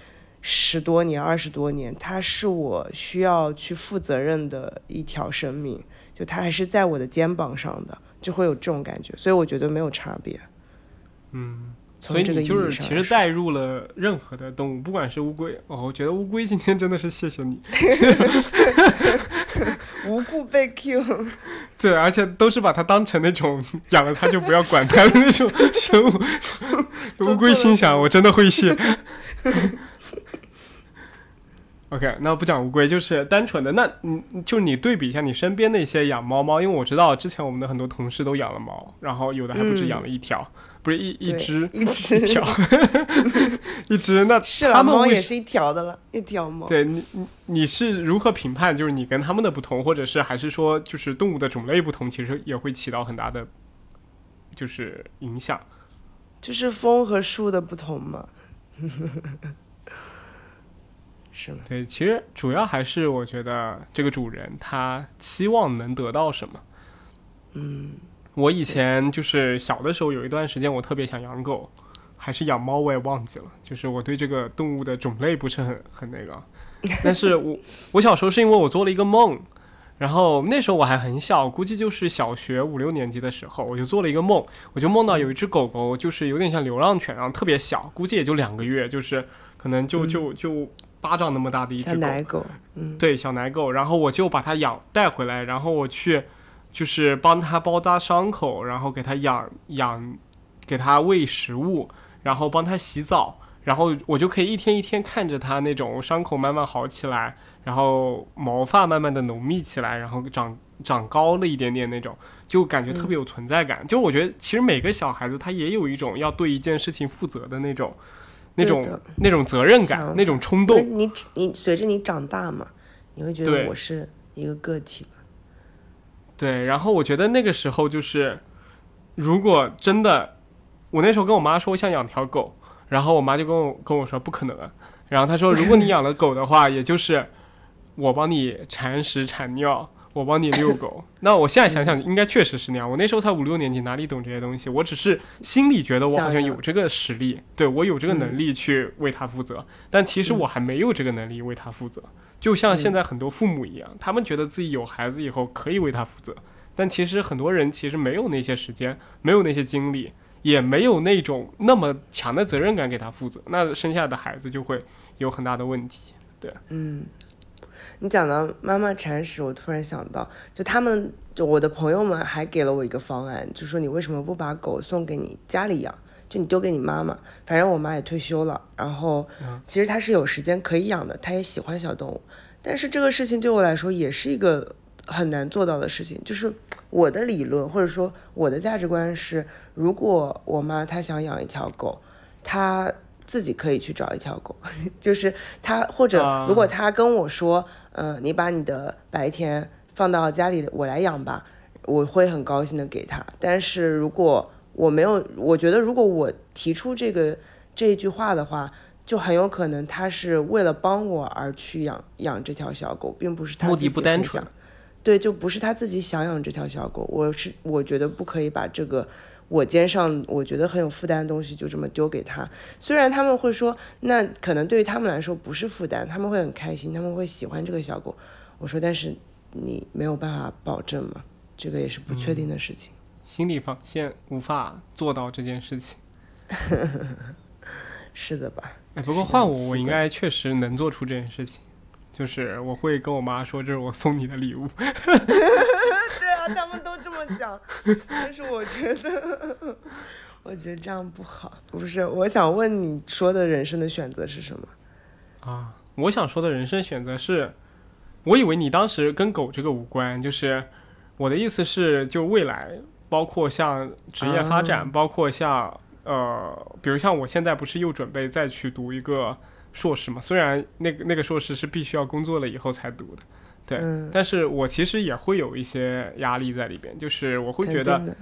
Speaker 1: 十多年、二十多年，它是我需要去负责任的一条生命，就它还是在我的肩膀上的，就会有这种感觉。所以我觉得没有差别。
Speaker 2: 嗯。所以你就是其实带入了任何的动物，不管是乌龟哦，我觉得乌龟今天真的是谢谢你
Speaker 1: 无故被 Q，
Speaker 2: 对，而且都是把它当成那种养了它就不要管它的那种生物。乌龟心想：我真的会谢。OK，那不讲乌龟，就是单纯的那，嗯，就你对比一下你身边那些养猫猫，因为我知道之前我们的很多同事都养了猫，然后有的还不止养了一条，不是一一只
Speaker 1: 一只
Speaker 2: 一条，一只 那
Speaker 1: 是了，猫也是一条的了，一条猫。
Speaker 2: 对你你你是如何评判？就是你跟他们的不同，或者是还是说就是动物的种类不同，其实也会起到很大的就是影响。
Speaker 1: 就是风和树的不同嘛。
Speaker 2: 对，其实主要还是我觉得这个主人他期望能得到什么。
Speaker 1: 嗯，
Speaker 2: 我以前就是小的时候有一段时间，我特别想养狗，还是养猫，我也忘记了。就是我对这个动物的种类不是很很那个。但是我我小时候是因为我做了一个梦，然后那时候我还很小，估计就是小学五六年级的时候，我就做了一个梦，我就梦到有一只狗狗，就是有点像流浪犬，然后特别小，估计也就两个月，就是可能就就就。巴掌那么大的一只
Speaker 1: 奶狗，嗯，
Speaker 2: 对，小奶狗，然后我就把它养带回来，然后我去就是帮它包扎伤口，然后给它养养，给它喂食物，然后帮它洗澡，然后我就可以一天一天看着它那种伤口慢慢好起来，然后毛发慢慢的浓密起来，然后长长高了一点点那种，就感觉特别有存在感。就我觉得其实每个小孩子他也有一种要对一件事情负责的那种。那种那种责任感，那种冲动。
Speaker 1: 你你随着你长大嘛，你会觉得我是一个个体
Speaker 2: 对，然后我觉得那个时候就是，如果真的，我那时候跟我妈说我想养条狗，然后我妈就跟我跟我说不可能。然后她说，如果你养了狗的话，也就是我帮你铲屎铲尿。我帮你遛狗，那我现在想想，应该确实是那样。我那时候才五六年级，哪里懂这些东西？我只是心里觉得我好像有这个实力，对我有这个能力去为他负责。但其实我还没有这个能力为他负责。就像现在很多父母一样，他们觉得自己有孩子以后可以为他负责，但其实很多人其实没有那些时间，没有那些精力，也没有那种那么强的责任感给他负责。那生下的孩子就会有很大的问题。对，
Speaker 1: 嗯。你讲到妈妈铲屎，我突然想到，就他们，就我的朋友们还给了我一个方案，就说你为什么不把狗送给你家里养，就你丢给你妈妈，反正我妈也退休了，然后其实她是有时间可以养的，她也喜欢小动物，但是这个事情对我来说也是一个很难做到的事情，就是我的理论或者说我的价值观是，如果我妈她想养一条狗，她。自己可以去找一条狗，就是他，或者如果他跟我说，嗯，你把你的白天放到家里，我来养吧，我会很高兴的给他。但是如果我没有，我觉得如果我提出这个这一句话的话，就很有可能他是为了帮我而去养养这条小狗，并不是他
Speaker 2: 目的不单纯。
Speaker 1: 对，就不是他自己想养这条小狗。我是我觉得不可以把这个。我肩上我觉得很有负担的东西就这么丢给他，虽然他们会说那可能对于他们来说不是负担，他们会很开心，他们会喜欢这个小狗。我说但是你没有办法保证嘛，这个也是不确定的事情。
Speaker 2: 心理防线无法做到这件事情，
Speaker 1: 是的吧？
Speaker 2: 哎，不过换我，我应该确实能做出这件事情，就是我会跟我妈说这是我送你的礼物。
Speaker 1: 他们都这么讲，但是我觉得，我觉得这样不好。不是，我想问你说的人生的选择是什么？
Speaker 2: 啊，我想说的人生选择是，我以为你当时跟狗这个无关，就是我的意思是，就未来，包括像职业发展，包括像呃，比如像我现在不是又准备再去读一个硕士嘛？虽然那个那个硕士是必须要工作了以后才读的。对，但是我其实也会有一些压力在里边，就是我会觉得，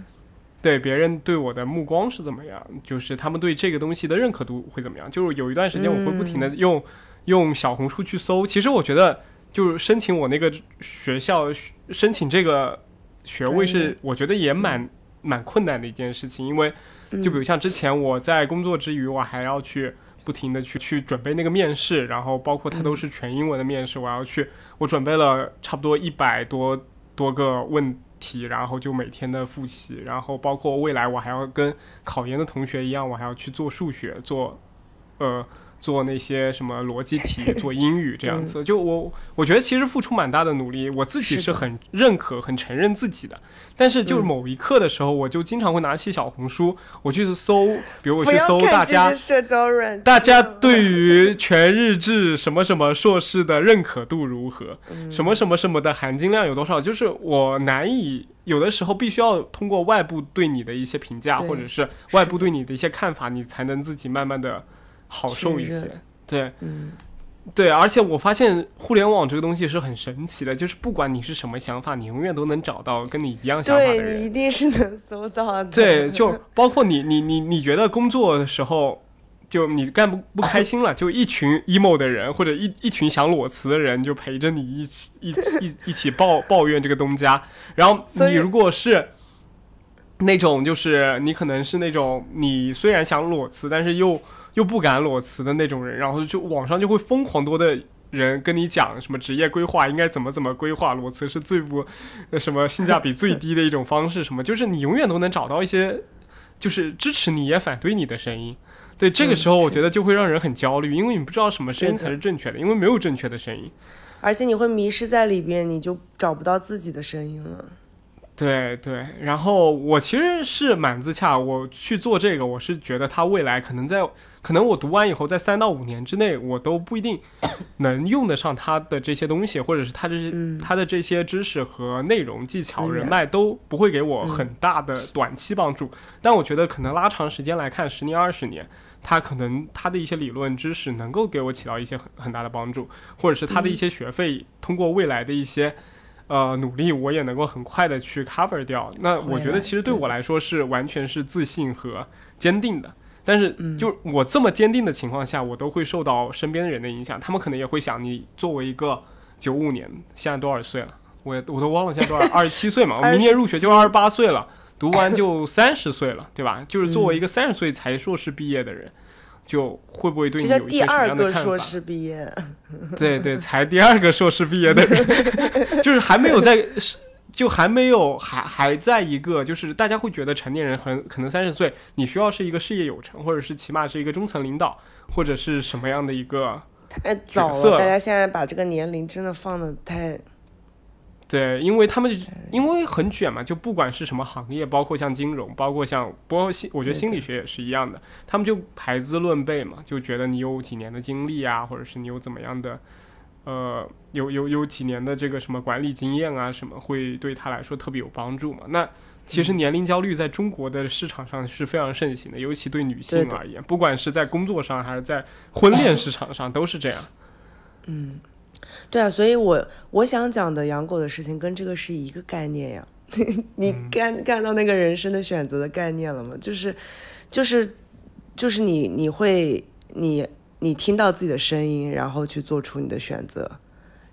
Speaker 2: 对别人对我的目光是怎么样，就是他们对这个东西的认可度会怎么样。就是有一段时间，我会不停的用用小红书去搜。其实我觉得，就是申请我那个学校申请这个学位是，我觉得也蛮蛮困难的一件事情。因为，就比如像之前我在工作之余，我还要去不停的去去准备那个面试，然后包括它都是全英文的面试，我要去。我准备了差不多一百多多个问题，然后就每天的复习，然后包括未来我还要跟考研的同学一样，我还要去做数学，做呃。做那些什么逻辑题，做英语这样子，就我我觉得其实付出蛮大的努力，我自己是很认可、很承认自己的。但是就是某一刻的时候，我就经常会拿起小红书，我去搜，比如我去搜大家
Speaker 1: 社交软，
Speaker 2: 大家对于全日制什么什么硕士的认可度如何，什么什么什么的含金量有多少，就是我难以有的时候必须要通过外部对你的一些评价，或者是外部对你的一些看法，你才能自己慢慢的。好受一些，对，
Speaker 1: 嗯，
Speaker 2: 对，而且我发现互联网这个东西是很神奇的，就是不管你是什么想法，你永远都能找到跟你一样想法的
Speaker 1: 人，你一定是能搜到的。
Speaker 2: 对，就包括你，你，你，你觉得工作的时候，就你干不不开心了，就一群 emo 的人或者一一群想裸辞的人就陪着你一起一一一起抱抱怨这个东家，然后你如果是那种就是你可能是那种你虽然想裸辞，但是又又不敢裸辞的那种人，然后就网上就会疯狂多的人跟你讲什么职业规划应该怎么怎么规划，裸辞是最不什么性价比最低的一种方式，什么就是你永远都能找到一些就是支持你也反对你的声音。对，这个时候我觉得就会让人很焦虑，因为你不知道什么声音才是正确的，因为没有正确的声音，
Speaker 1: 而且你会迷失在里边，你就找不到自己的声音了。
Speaker 2: 对对，然后我其实是蛮自洽，我去做这个，我是觉得它未来可能在，可能我读完以后，在三到五年之内，我都不一定 能用得上它的这些东西，或者是他这些他的这些知识和内容、技巧、人脉都不会给我很大的短期帮助。但我觉得可能拉长时间来看，十年、二十年，它可能它的一些理论知识能够给我起到一些很很大的帮助，或者是它的一些学费，通过未来的一些。呃，努力我也能够很快的去 cover 掉。那我觉得其实对我来说是完全是自信和坚定的。但是就我这么坚定的情况下，我都会受到身边的人的影响。他们可能也会想，你作为一个九五年，现在多少岁了？我我都忘了现在多少，二十七岁嘛。我明年入学就二十八岁了，读完就三十岁了，对吧？就是作为一个三十岁才硕士毕业的人。就会不会对你有一些什么样的看法？
Speaker 1: 硕士毕业，
Speaker 2: 对对，才第二个硕士毕业的人，就是还没有在，就还没有还还在一个，就是大家会觉得成年人很可能三十岁，你需要是一个事业有成，或者是起码是一个中层领导，或者是什么样的一个
Speaker 1: 太早了。大家现在把这个年龄真的放的太。
Speaker 2: 对，因为他们因为很卷嘛，就不管是什么行业，包括像金融，包括像，包括心，我觉得心理学也是一样的，他们就排资论辈嘛，就觉得你有几年的经历啊，或者是你有怎么样的，呃，有有有几年的这个什么管理经验啊，什么会对他来说特别有帮助嘛？那其实年龄焦虑在中国的市场上是非常盛行的，尤其对女性而言，不管是在工作上还是在婚恋市场上都是这样。
Speaker 1: 嗯。对啊，所以我我想讲的养狗的事情跟这个是一个概念呀。你干干到那个人生的选择的概念了吗？就是，就是，就是你你会你你听到自己的声音，然后去做出你的选择，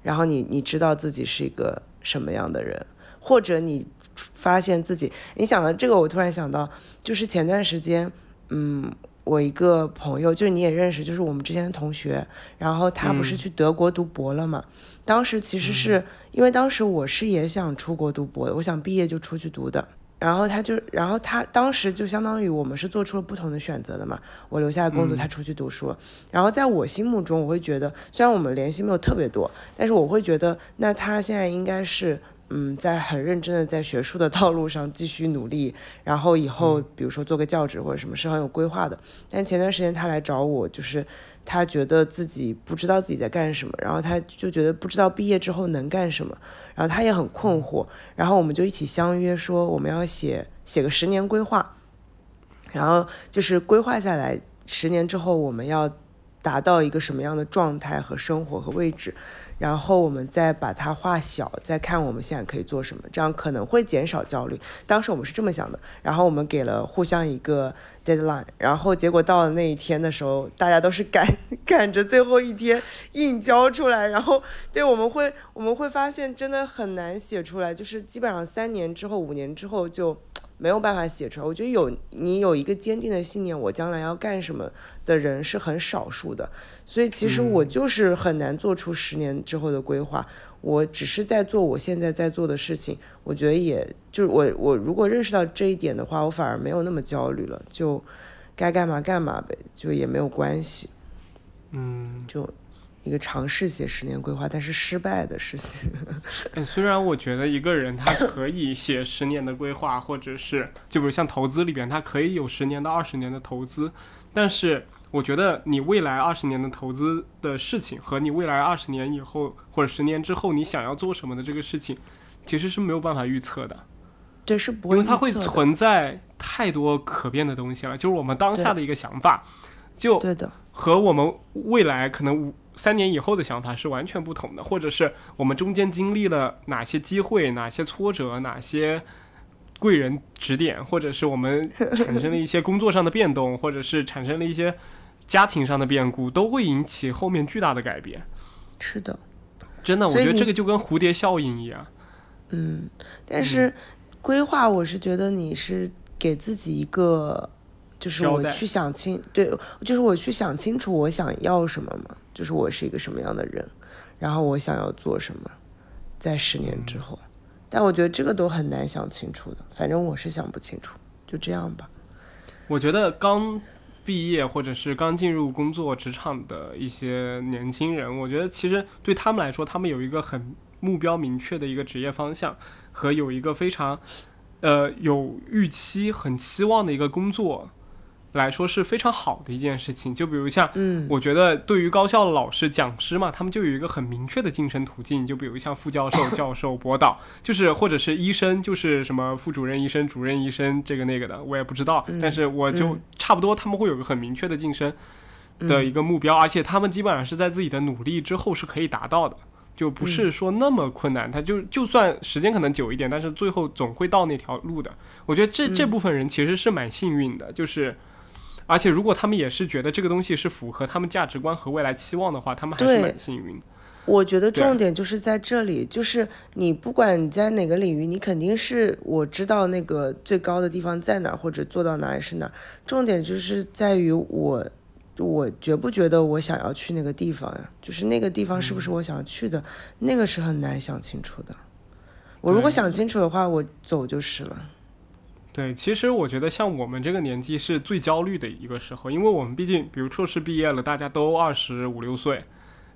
Speaker 1: 然后你你知道自己是一个什么样的人，或者你发现自己，你想到这个，我突然想到，就是前段时间，嗯。我一个朋友，就是你也认识，就是我们之前的同学，然后他不是去德国读博了嘛？当时其实是因为当时我是也想出国读博的，我想毕业就出去读的。然后他就，然后他当时就相当于我们是做出了不同的选择的嘛。我留下来工作，他出去读书。然后在我心目中，我会觉得，虽然我们联系没有特别多，但是我会觉得，那他现在应该是。嗯，在很认真的在学术的道路上继续努力，然后以后比如说做个教职或者什么是很有规划的。但前段时间他来找我，就是他觉得自己不知道自己在干什么，然后他就觉得不知道毕业之后能干什么，然后他也很困惑。然后我们就一起相约说我们要写写个十年规划，然后就是规划下来十年之后我们要达到一个什么样的状态和生活和位置。然后我们再把它画小，再看我们现在可以做什么，这样可能会减少焦虑。当时我们是这么想的。然后我们给了互相一个 deadline，然后结果到了那一天的时候，大家都是赶赶着最后一天硬交出来。然后对我们会我们会发现真的很难写出来，就是基本上三年之后、五年之后就没有办法写出来。我觉得有你有一个坚定的信念，我将来要干什么的人是很少数的。所以其实我就是很难做出十年之后的规划。我只是在做我现在在做的事情。我觉得也就是我我如果认识到这一点的话，我反而没有那么焦虑了。就该干嘛干嘛呗，就也没有关系。
Speaker 2: 嗯，
Speaker 1: 就。一个尝试写十年规划，但是失败的事情。
Speaker 2: 虽然我觉得一个人他可以写十年的规划，或者是就比如像投资里边，他可以有十年到二十年的投资，但是我觉得你未来二十年的投资的事情和你未来二十年以后或者十年之后你想要做什么的这个事情，其实是没有办法预测的。
Speaker 1: 对，是不会，
Speaker 2: 因为它会存在太多可变的东西了。就是我们当下的一个想法，就
Speaker 1: 对的，
Speaker 2: 和我们未来可能五。三年以后的想法是完全不同的，或者是我们中间经历了哪些机会、哪些挫折、哪些贵人指点，或者是我们 产生了一些工作上的变动，或者是产生了一些家庭上的变故，都会引起后面巨大的改变。
Speaker 1: 是的，
Speaker 2: 真的，我觉得这个就跟蝴蝶效应一样。
Speaker 1: 嗯，但是规划，我是觉得你是给自己一个。就是我去想清，对，就是我去想清楚我想要什么嘛，就是我是一个什么样的人，然后我想要做什么，在十年之后，但我觉得这个都很难想清楚的，反正我是想不清楚，就这样吧。
Speaker 2: 我觉得刚毕业或者是刚进入工作职场的一些年轻人，我觉得其实对他们来说，他们有一个很目标明确的一个职业方向，和有一个非常呃有预期、很期望的一个工作。来说是非常好的一件事情，就比如像，
Speaker 1: 嗯，
Speaker 2: 我觉得对于高校的老师、讲师嘛，他们就有一个很明确的晋升途径，就比如像副教授、教授、博导，就是或者是医生，就是什么副主任医生、主任医生这个那个的，我也不知道，但是我就差不多，他们会有个很明确的晋升的一个目标，而且他们基本上是在自己的努力之后是可以达到的，就不是说那么困难，他就就算时间可能久一点，但是最后总会到那条路的。我觉得这这部分人其实是蛮幸运的，就是。而且，如果他们也是觉得这个东西是符合他们价值观和未来期望的话，他们还是蛮幸运。
Speaker 1: 我觉得重点就是在这里，就是你不管你在哪个领域，你肯定是我知道那个最高的地方在哪，或者做到哪里是哪。重点就是在于我，我觉不觉得我想要去那个地方呀？就是那个地方是不是我想要去的？那个是很难想清楚的。我如果想清楚的话，我走就是了。
Speaker 2: 对，其实我觉得像我们这个年纪是最焦虑的一个时候，因为我们毕竟，比如硕士毕业了，大家都二十五六岁，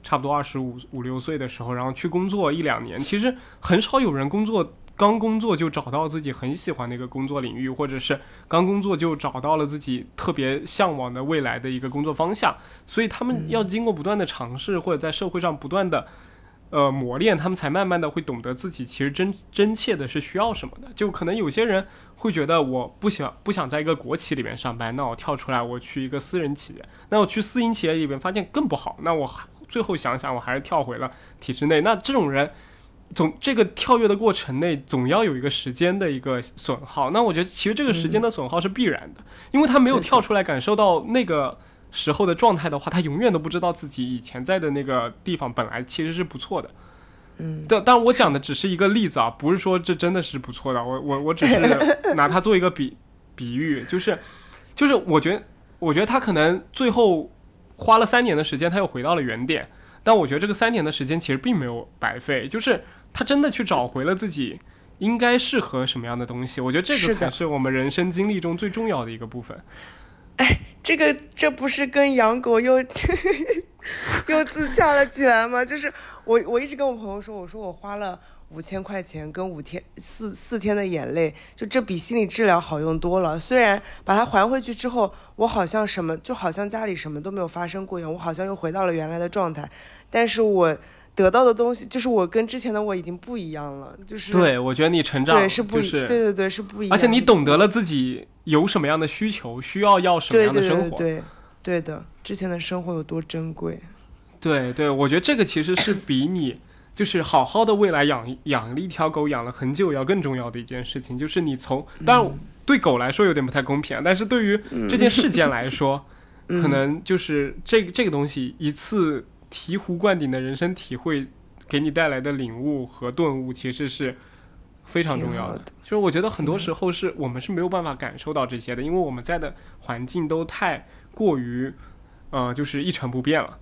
Speaker 2: 差不多二十五五六岁的时候，然后去工作一两年，其实很少有人工作刚工作就找到自己很喜欢的一个工作领域，或者是刚工作就找到了自己特别向往的未来的一个工作方向，所以他们要经过不断的尝试，或者在社会上不断的。呃，磨练他们才慢慢的会懂得自己其实真真切的是需要什么的。就可能有些人会觉得我不想不想在一个国企里面上班，那我跳出来我去一个私人企业，那我去私营企业里面发现更不好，那我最后想想我还是跳回了体制内。那这种人总这个跳跃的过程内总要有一个时间的一个损耗。那我觉得其实这个时间的损耗是必然的，因为他没有跳出来感受到那个。时候的状态的话，他永远都不知道自己以前在的那个地方本来其实是不错的。
Speaker 1: 嗯，
Speaker 2: 但但我讲的只是一个例子啊，不是说这真的是不错的。我我我只是拿它做一个比 比喻，就是就是我觉得我觉得他可能最后花了三年的时间，他又回到了原点。但我觉得这个三年的时间其实并没有白费，就是他真的去找回了自己应该适合什么样的东西。我觉得这个才是我们人生经历中最重要的一个部分。
Speaker 1: 哎，这个这不是跟养狗又 又自洽了起来吗？就是我我一直跟我朋友说，我说我花了五千块钱跟五天四四天的眼泪，就这比心理治疗好用多了。虽然把它还回去之后，我好像什么就好像家里什么都没有发生过一样，我好像又回到了原来的状态，但是我。得到的东西就是我跟之前的我已经不一样了，就是
Speaker 2: 对我觉得你成长
Speaker 1: 对是不
Speaker 2: 对
Speaker 1: 对对是不一样，
Speaker 2: 而且你懂得了自己有什么样的需求，需要要什么样的生
Speaker 1: 活，对对的，之前的生活有多珍贵，
Speaker 2: 对对，我觉得这个其实是比你就是好好的未来养养了一条狗养了很久要更重要的一件事情，就是你从当然对狗来说有点不太公平啊，但是对于这件事件来 说，可能就是这这个东西一次。醍醐灌顶的人生体会，给你带来的领悟和顿悟，其实是非常重要的。就是我觉得很多时候是我们是没有办法感受到这些的，因为我们在的环境都太过于，呃，就是一成不变了。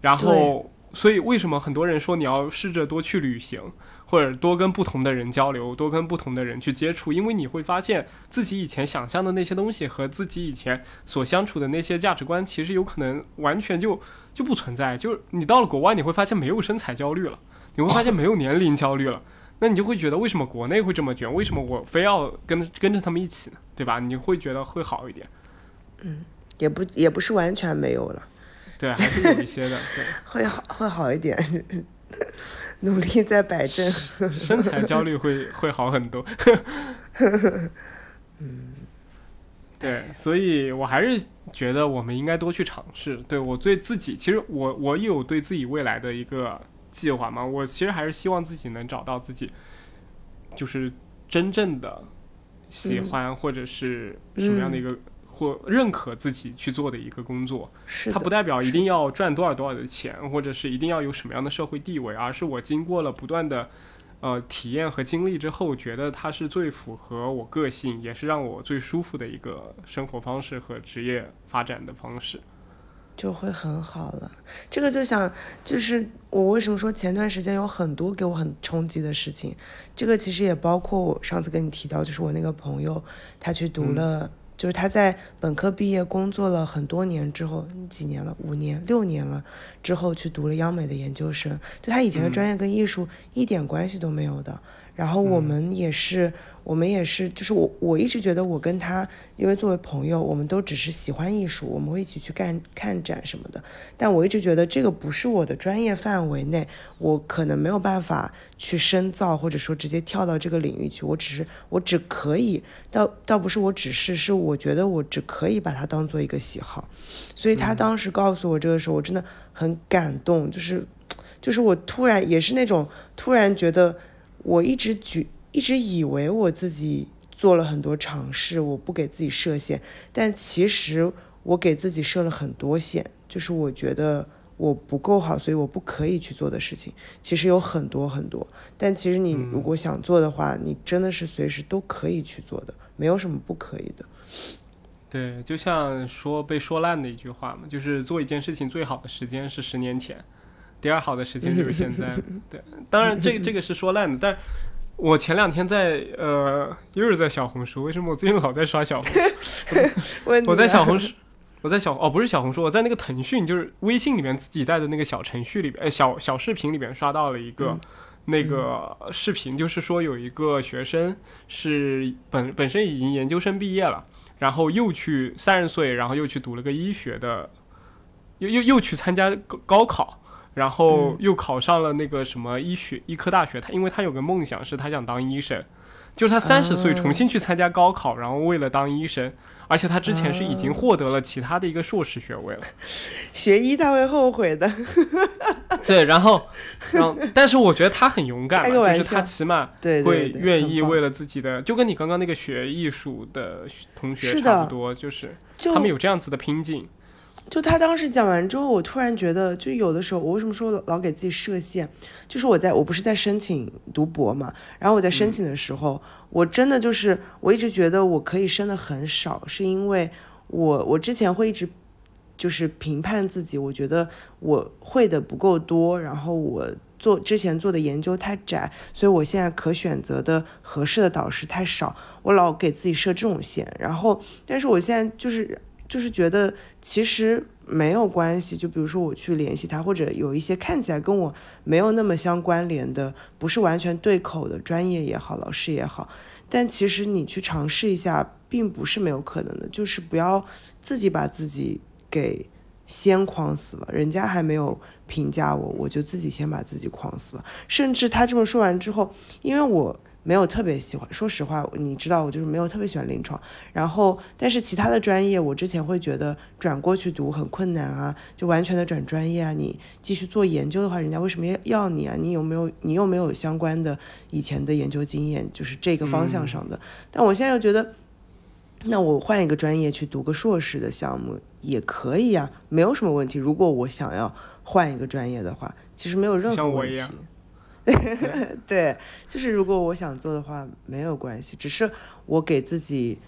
Speaker 2: 然后，所以为什么很多人说你要试着多去旅行，或者多跟不同的人交流，多跟不同的人去接触？因为你会发现自己以前想象的那些东西和自己以前所相处的那些价值观，其实有可能完全就就不存在。就是你到了国外，你会发现没有身材焦虑了，你会发现没有年龄焦虑了。那你就会觉得为什么国内会这么卷？为什么我非要跟跟着他们一起呢？对吧？你会觉得会好一点。
Speaker 1: 嗯，也不也不是完全没有了。
Speaker 2: 对，还是有一些的。对，
Speaker 1: 会好会好一点，努力在摆正。
Speaker 2: 身材焦虑会 会好很多。
Speaker 1: 嗯，
Speaker 2: 对，所以我还是觉得我们应该多去尝试。对我对自己，其实我我有对自己未来的一个。计划嘛，我其实还是希望自己能找到自己，就是真正的喜欢或者是什么样的一个或认可自己去做的一个工作。
Speaker 1: 是
Speaker 2: 它不代表一定要赚多少多少的钱，或者是一定要有什么样的社会地位，而是我经过了不断的呃体验和经历之后，觉得它是最符合我个性，也是让我最舒服的一个生活方式和职业发展的方式。
Speaker 1: 就会很好了。这个就想，就是我为什么说前段时间有很多给我很冲击的事情。这个其实也包括我上次跟你提到，就是我那个朋友，他去读了，就是他在本科毕业工作了很多年之后，几年了，五年、六年了之后去读了央美的研究生。就他以前的专业跟艺术一点关系都没有的。然后我们也是。我们也是，就是我我一直觉得我跟他，因为作为朋友，我们都只是喜欢艺术，我们会一起去干看展什么的。但我一直觉得这个不是我的专业范围内，我可能没有办法去深造，或者说直接跳到这个领域去。我只是我只可以，倒倒不是我只是，是我觉得我只可以把它当做一个喜好。所以他当时告诉我这个时候，我真的很感动，就是就是我突然也是那种突然觉得我一直觉。一直以为我自己做了很多尝试，我不给自己设限，但其实我给自己设了很多限，就是我觉得我不够好，所以我不可以去做的事情，其实有很多很多。但其实你如果想做的话，你真的是随时都可以去做的，没有什么不可以的。
Speaker 2: 对，就像说被说烂的一句话嘛，就是做一件事情最好的时间是十年前，第二好的时间就是现在。对，当然这 这个是说烂的，但。我前两天在呃，又是在小红书。为什么我最近老在刷小红书？我在小红书，我在小哦，不是小红书，我在那个腾讯，就是微信里面自己带的那个小程序里边，小小视频里边刷到了一个那个视频，就是说有一个学生是本本身已经研究生毕业了，然后又去三十岁，然后又去读了个医学的，又又又去参加高高考。然后又考上了那个什么医学医科大学，他因为他有个梦想是他想当医生，就是他三十岁重新去参加高考，然后为了当医生，而且他之前是已经获得了其他的一个硕士学位了。
Speaker 1: 学医他会后悔的。
Speaker 2: 对，然后，然后，但是我觉得他很勇敢，就是他起码会愿意为了自己的，就跟你刚刚那个学艺术的同学差不多，就是他们有这样子的拼劲。
Speaker 1: 就他当时讲完之后，我突然觉得，就有的时候，我为什么说老给自己设限？就是我在我不是在申请读博嘛，然后我在申请的时候，我真的就是我一直觉得我可以申的很少，是因为我我之前会一直就是评判自己，我觉得我会的不够多，然后我做之前做的研究太窄，所以我现在可选择的合适的导师太少，我老给自己设这种线，然后但是我现在就是。就是觉得其实没有关系，就比如说我去联系他，或者有一些看起来跟我没有那么相关联的，不是完全对口的专业也好，老师也好，但其实你去尝试一下，并不是没有可能的。就是不要自己把自己给先框死了，人家还没有评价我，我就自己先把自己框死了。甚至他这么说完之后，因为我。没有特别喜欢，说实话，你知道我就是没有特别喜欢临床。然后，但是其他的专业，我之前会觉得转过去读很困难啊，就完全的转专业啊。你继续做研究的话，人家为什么要要你啊？你有没有你有没有相关的以前的研究经验？就是这个方向上的。但我现在又觉得，那我换一个专业去读个硕士的项目也可以啊，没有什么问题。如果我想要换一个专业的话，其实没有任何问题。对，就是如果我想做的话，没有关系，只是我给自己，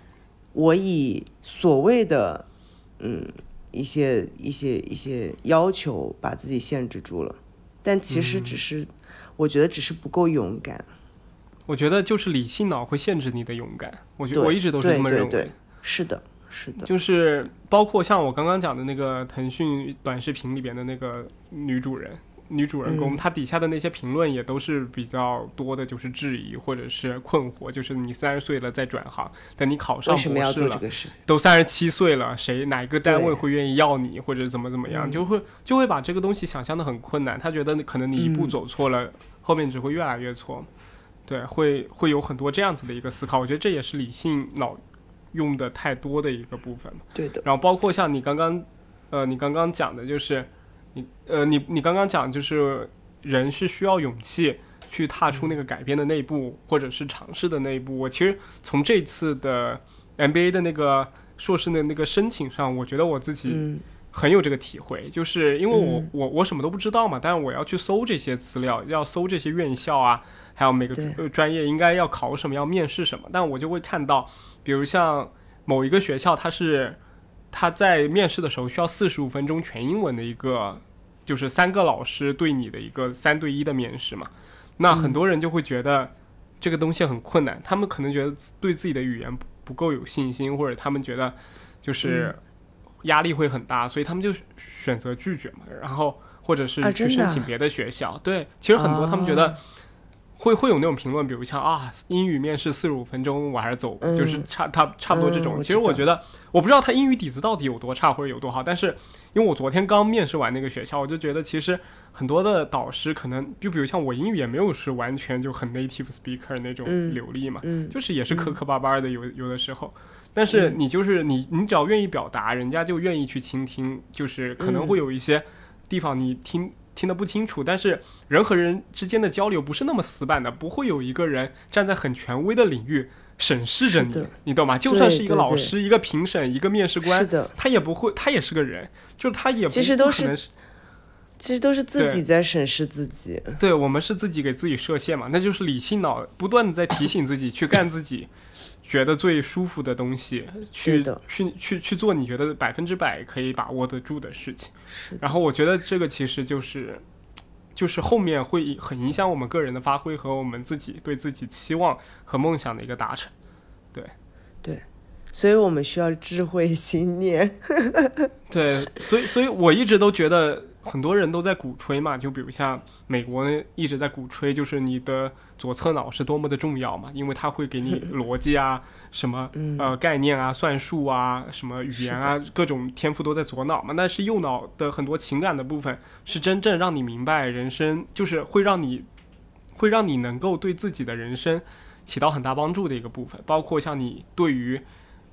Speaker 1: 我以所谓的嗯一些一些一些要求把自己限制住了，但其实只是，我觉得只是不够勇敢。
Speaker 2: 我觉得就是理性脑会限制你的勇敢。我觉得我一直都是这么认为。
Speaker 1: 是的，是的。
Speaker 2: 就是包括像我刚刚讲的那个腾讯短视频里边的那个女主人、女主人公，她底下的那些评论也都是比较多的，就是质疑或者是困惑。就是你三十岁了再转行，等你考上博士了，都三十七岁了，谁哪一个单位会愿意要你，或者怎么怎么样，就会就会把这个东西想象的很困难。他觉得可能你一步走错了，后面只会越来越错。对，会会有很多这样子的一个思考，我觉得这也是理性脑用的太多的一个部分
Speaker 1: 对的。
Speaker 2: 然后包括像你刚刚，呃，你刚刚讲的就是，你呃，你你刚刚讲就是人是需要勇气去踏出那个改变的那一步，或者是尝试的那一步。我其实从这次的 MBA 的那个硕士的那个申请上，我觉得我自己很有这个体会，就是因为我我我什么都不知道嘛，但是我要去搜这些资料，要搜这些院校啊。还有每个专业应该要考什么，要面试什么，但我就会看到，比如像某一个学校，它是它在面试的时候需要四十五分钟全英文的一个，就是三个老师对你的一个三对一的面试嘛。那很多人就会觉得这个东西很困难，他们可能觉得对自己的语言不够有信心，或者他们觉得就是压力会很大，所以他们就选择拒绝嘛，然后或者是去申请别的学校。对，其实很多他们觉得。会会有那种评论，比如像啊，英语面试四十五分钟，我还是走，就是差他差不多这种。其实我觉得，我不知道他英语底子到底有多差或者有多好，但是因为我昨天刚面试完那个学校，我就觉得其实很多的导师可能，就比如像我英语也没有是完全就很 native speaker 那种流利嘛，就是也是磕磕巴巴的有有的时候，但是你就是你你只要愿意表达，人家就愿意去倾听，就是可能会有一些地方你听。听得不清楚，但是人和人之间的交流不是那么死板的，不会有一个人站在很权威的领域审视着你，你懂吗？就算是一个老师、一个评审、一个面试官，他也不会，他也是个人，就是他也
Speaker 1: 其实都
Speaker 2: 是，
Speaker 1: 其实都是自己在审视自己。
Speaker 2: 对我们是自己给自己设限嘛，那就是理性脑不断的在提醒自己去干自己。觉得最舒服的东西，去去去去做你觉得百分之百可以把握得住的事情。然后我觉得这个其实就是，就是后面会很影响我们个人的发挥和我们自己对自己期望和梦想的一个达成。对，
Speaker 1: 对，所以我们需要智慧信念。
Speaker 2: 对，所以所以我一直都觉得。很多人都在鼓吹嘛，就比如像美国一直在鼓吹，就是你的左侧脑是多么的重要嘛，因为它会给你逻辑啊，什么呃概念啊、算术啊、什么语言啊，各种天赋都在左脑嘛。但是右脑的很多情感的部分，是真正让你明白人生，就是会让你，会让你能够对自己的人生起到很大帮助的一个部分。包括像你对于，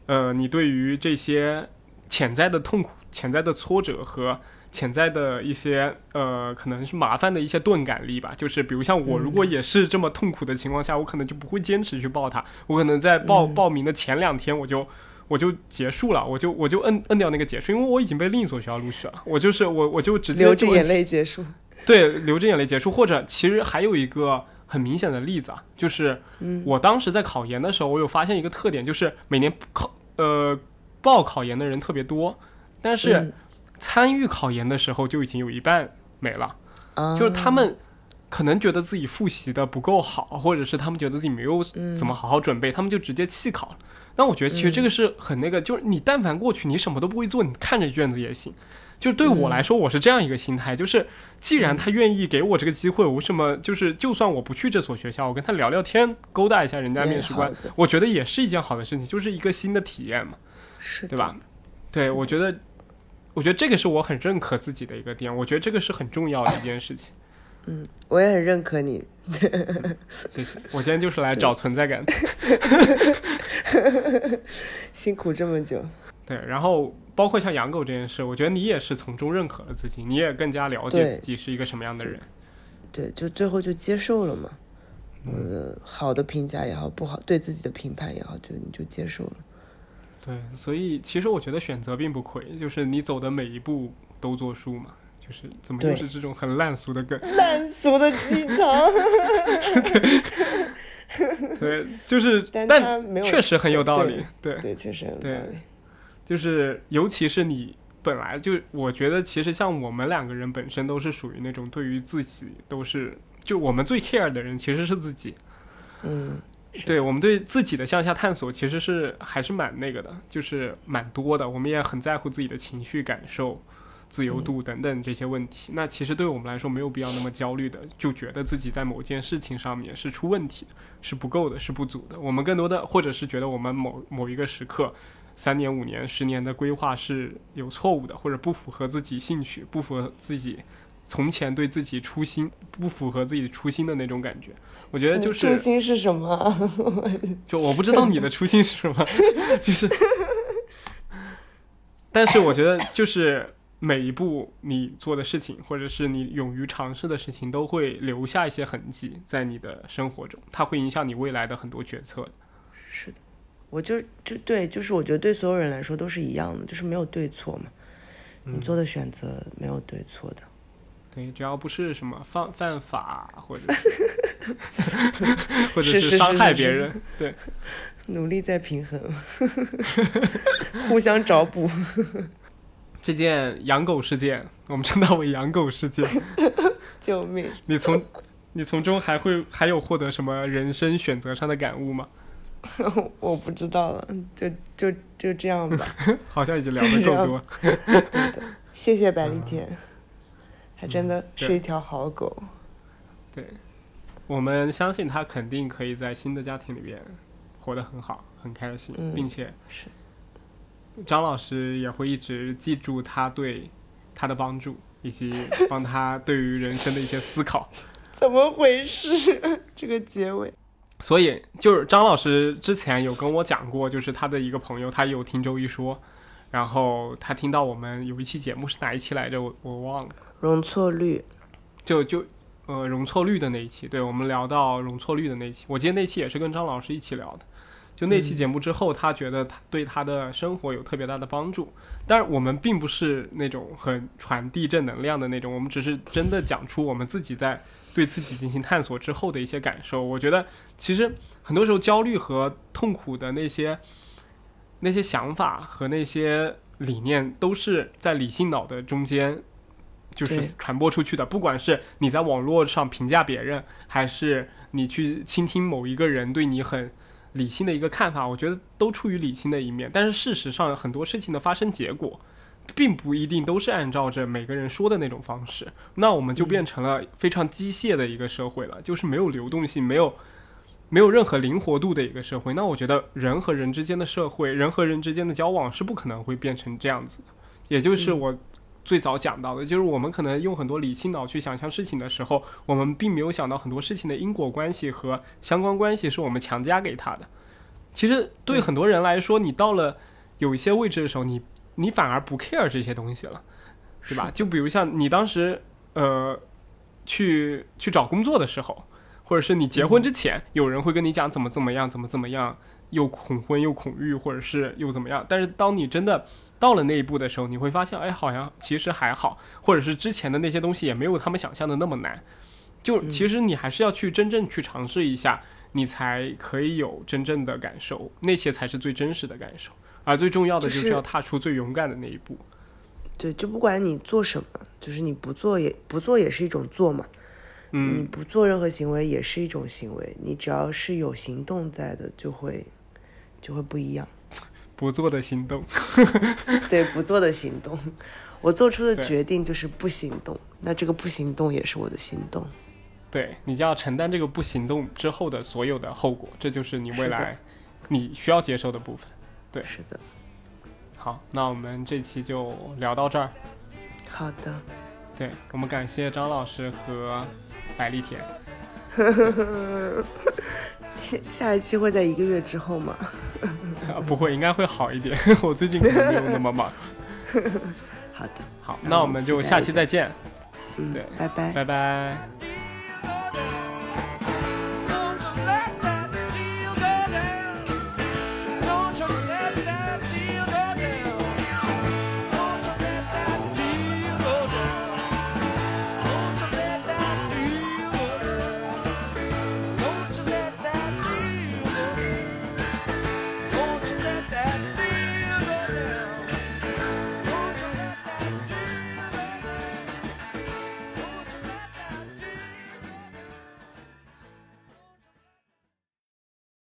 Speaker 2: 呃，你对于这些潜在的痛苦、潜在的挫折和。潜在的一些呃，可能是麻烦的一些钝感力吧，就是比如像我，如果也是这么痛苦的情况下，我可能就不会坚持去报它，我可能在报报名的前两天我就我就结束了，我就我就摁摁掉那个结束，因为我已经被另一所学校录取了，我就是我我就直接
Speaker 1: 流着眼泪结束，
Speaker 2: 对，流着眼泪结束，或者其实还有一个很明显的例子啊，就是我当时在考研的时候，我有发现一个特点，就是每年考呃报考研的人特别多，但是。参与考研的时候就已经有一半没了，就是他们可能觉得自己复习的不够好，或者是他们觉得自己没有怎么好好准备，他们就直接弃考了。那我觉得其实这个是很那个，就是你但凡过去，你什么都不会做，你看着卷子也行。就对我来说，我是这样一个心态，就是既然他愿意给我这个机会，我什么就是就算我不去这所学校，我跟他聊聊天，勾搭一下人家面试官，我觉得也是一件好的事情，就是一个新的体验嘛，
Speaker 1: 是
Speaker 2: 对吧？对，我觉得。我觉得这个是我很认可自己的一个点，我觉得这个是很重要的一件事情。
Speaker 1: 嗯，我也很认可你。
Speaker 2: 对，我今天就是来找存在感的。
Speaker 1: 辛苦这么久。
Speaker 2: 对，然后包括像养狗这件事，我觉得你也是从中认可了自己，你也更加了解自己是一个什么样的人。
Speaker 1: 对，就最后就接受了嘛。嗯，好的评价也好，不好对自己的评判也好，就你就接受了。
Speaker 2: 对，所以其实我觉得选择并不亏，就是你走的每一步都作数嘛，就就是怎么又是这种很烂俗的梗？
Speaker 1: 烂俗的鸡汤。
Speaker 2: 对，就是，
Speaker 1: 但
Speaker 2: 确实很有道理。对
Speaker 1: 对，确实很有道理。
Speaker 2: 就是，尤其是你本来就，我觉得其实像我们两个人本身都是属于那种对于自己都是，就我们最 care 的人其实是自己。
Speaker 1: 嗯。
Speaker 2: 对我们对自己的向下探索，其实是还是蛮那个的，就是蛮多的。我们也很在乎自己的情绪感受、自由度等等这些问题。那其实对我们来说，没有必要那么焦虑的，就觉得自己在某件事情上面是出问题，是不够的，是不足的。我们更多的，或者是觉得我们某某一个时刻，三年、五年、十年的规划是有错误的，或者不符合自己兴趣，不符合自己。从前对自己初心不符合自己初心的那种感觉，我觉得就是
Speaker 1: 初心是什么？
Speaker 2: 就我不知道你的初心是什么，就是，但是我觉得就是每一步你做的事情，或者是你勇于尝试的事情，都会留下一些痕迹在你的生活中，它会影响你未来的很多决策。
Speaker 1: 是的，我就就对，就是我觉得对所有人来说都是一样的，就是没有对错嘛，你做的选择没有对错的。
Speaker 2: 对，只要不是什么犯犯法，或者是 或者是伤害别人，对，
Speaker 1: 努力在平衡，互相找补。
Speaker 2: 这件养狗事件，我们称它为养狗事件。
Speaker 1: 救命！
Speaker 2: 你从你从中还会还有获得什么人生选择上的感悟吗？
Speaker 1: 我不知道了，就就就这样吧。
Speaker 2: 好像已经聊的够多。
Speaker 1: 对的，谢谢百丽甜。它真的是一条好狗，
Speaker 2: 对，我们相信它肯定可以在新的家庭里边活得很好，很开心，并且
Speaker 1: 是
Speaker 2: 张老师也会一直记住他对他的帮助，以及 帮他对于人生的一些思考。
Speaker 1: 怎么回事？这个结尾？
Speaker 2: 所以就是张老师之前有跟我讲过，就是他的一个朋友，他有听周一说，然后他听到我们有一期节目是哪一期来着？我我忘了。
Speaker 1: 容错率，
Speaker 2: 就就呃容错率的那一期，对我们聊到容错率的那一期，我记得那期也是跟张老师一起聊的。就那期节目之后，他觉得他对他的生活有特别大的帮助。但是我们并不是那种很传递正能量的那种，我们只是真的讲出我们自己在对自己进行探索之后的一些感受。我觉得其实很多时候焦虑和痛苦的那些那些想法和那些理念，都是在理性脑的中间。就是传播出去的，不管是你在网络上评价别人，还是你去倾听某一个人对你很理性的一个看法，我觉得都出于理性的一面。但是事实上，很多事情的发生结果，并不一定都是按照着每个人说的那种方式。那我们就变成了非常机械的一个社会了，就是没有流动性、没有没有任何灵活度的一个社会。那我觉得人和人之间的社会，人和人之间的交往是不可能会变成这样子的。也就是我。最早讲到的就是我们可能用很多理性脑去想象事情的时候，我们并没有想到很多事情的因果关系和相关关系是我们强加给他的。其实对很多人来说，你到了有一些位置的时候，你你反而不 care 这些东西了，对吧？就比如像你当时呃去去找工作的时候，或者是你结婚之前，有人会跟你讲怎么怎么样，怎么怎么样，又恐婚又恐育，或者是又怎么样。但是当你真的到了那一步的时候，你会发现，哎，好像其实还好，或者是之前的那些东西也没有他们想象的那么难。就其实你还是要去真正去尝试一下，你才可以有真正的感受，那些才是最真实的感受。而最重要的就是要踏出最勇敢的那一步。
Speaker 1: 对，就不管你做什么，就是你不做也不做也是一种做嘛。
Speaker 2: 嗯。
Speaker 1: 你不做任何行为也是一种行为，你只要是有行动在的，就会就会不一样。
Speaker 2: 不做的行动，
Speaker 1: 对，不做的行动，我做出的决定就是不行动，那这个不行动也是我的行动，
Speaker 2: 对你就要承担这个不行动之后的所有的后果，这就是你未来你需要接受的部分，对，
Speaker 1: 是的。
Speaker 2: 好，那我们这期就聊到这儿。
Speaker 1: 好的。
Speaker 2: 对我们感谢张老师和百丽甜。
Speaker 1: 下 下一期会在一个月之后吗？
Speaker 2: 不会，应该会好一点。我最近可能没有那么忙。
Speaker 1: 好的，
Speaker 2: 好，那我们就下期再见。
Speaker 1: 嗯，
Speaker 2: 对，
Speaker 1: 拜拜，
Speaker 2: 拜拜。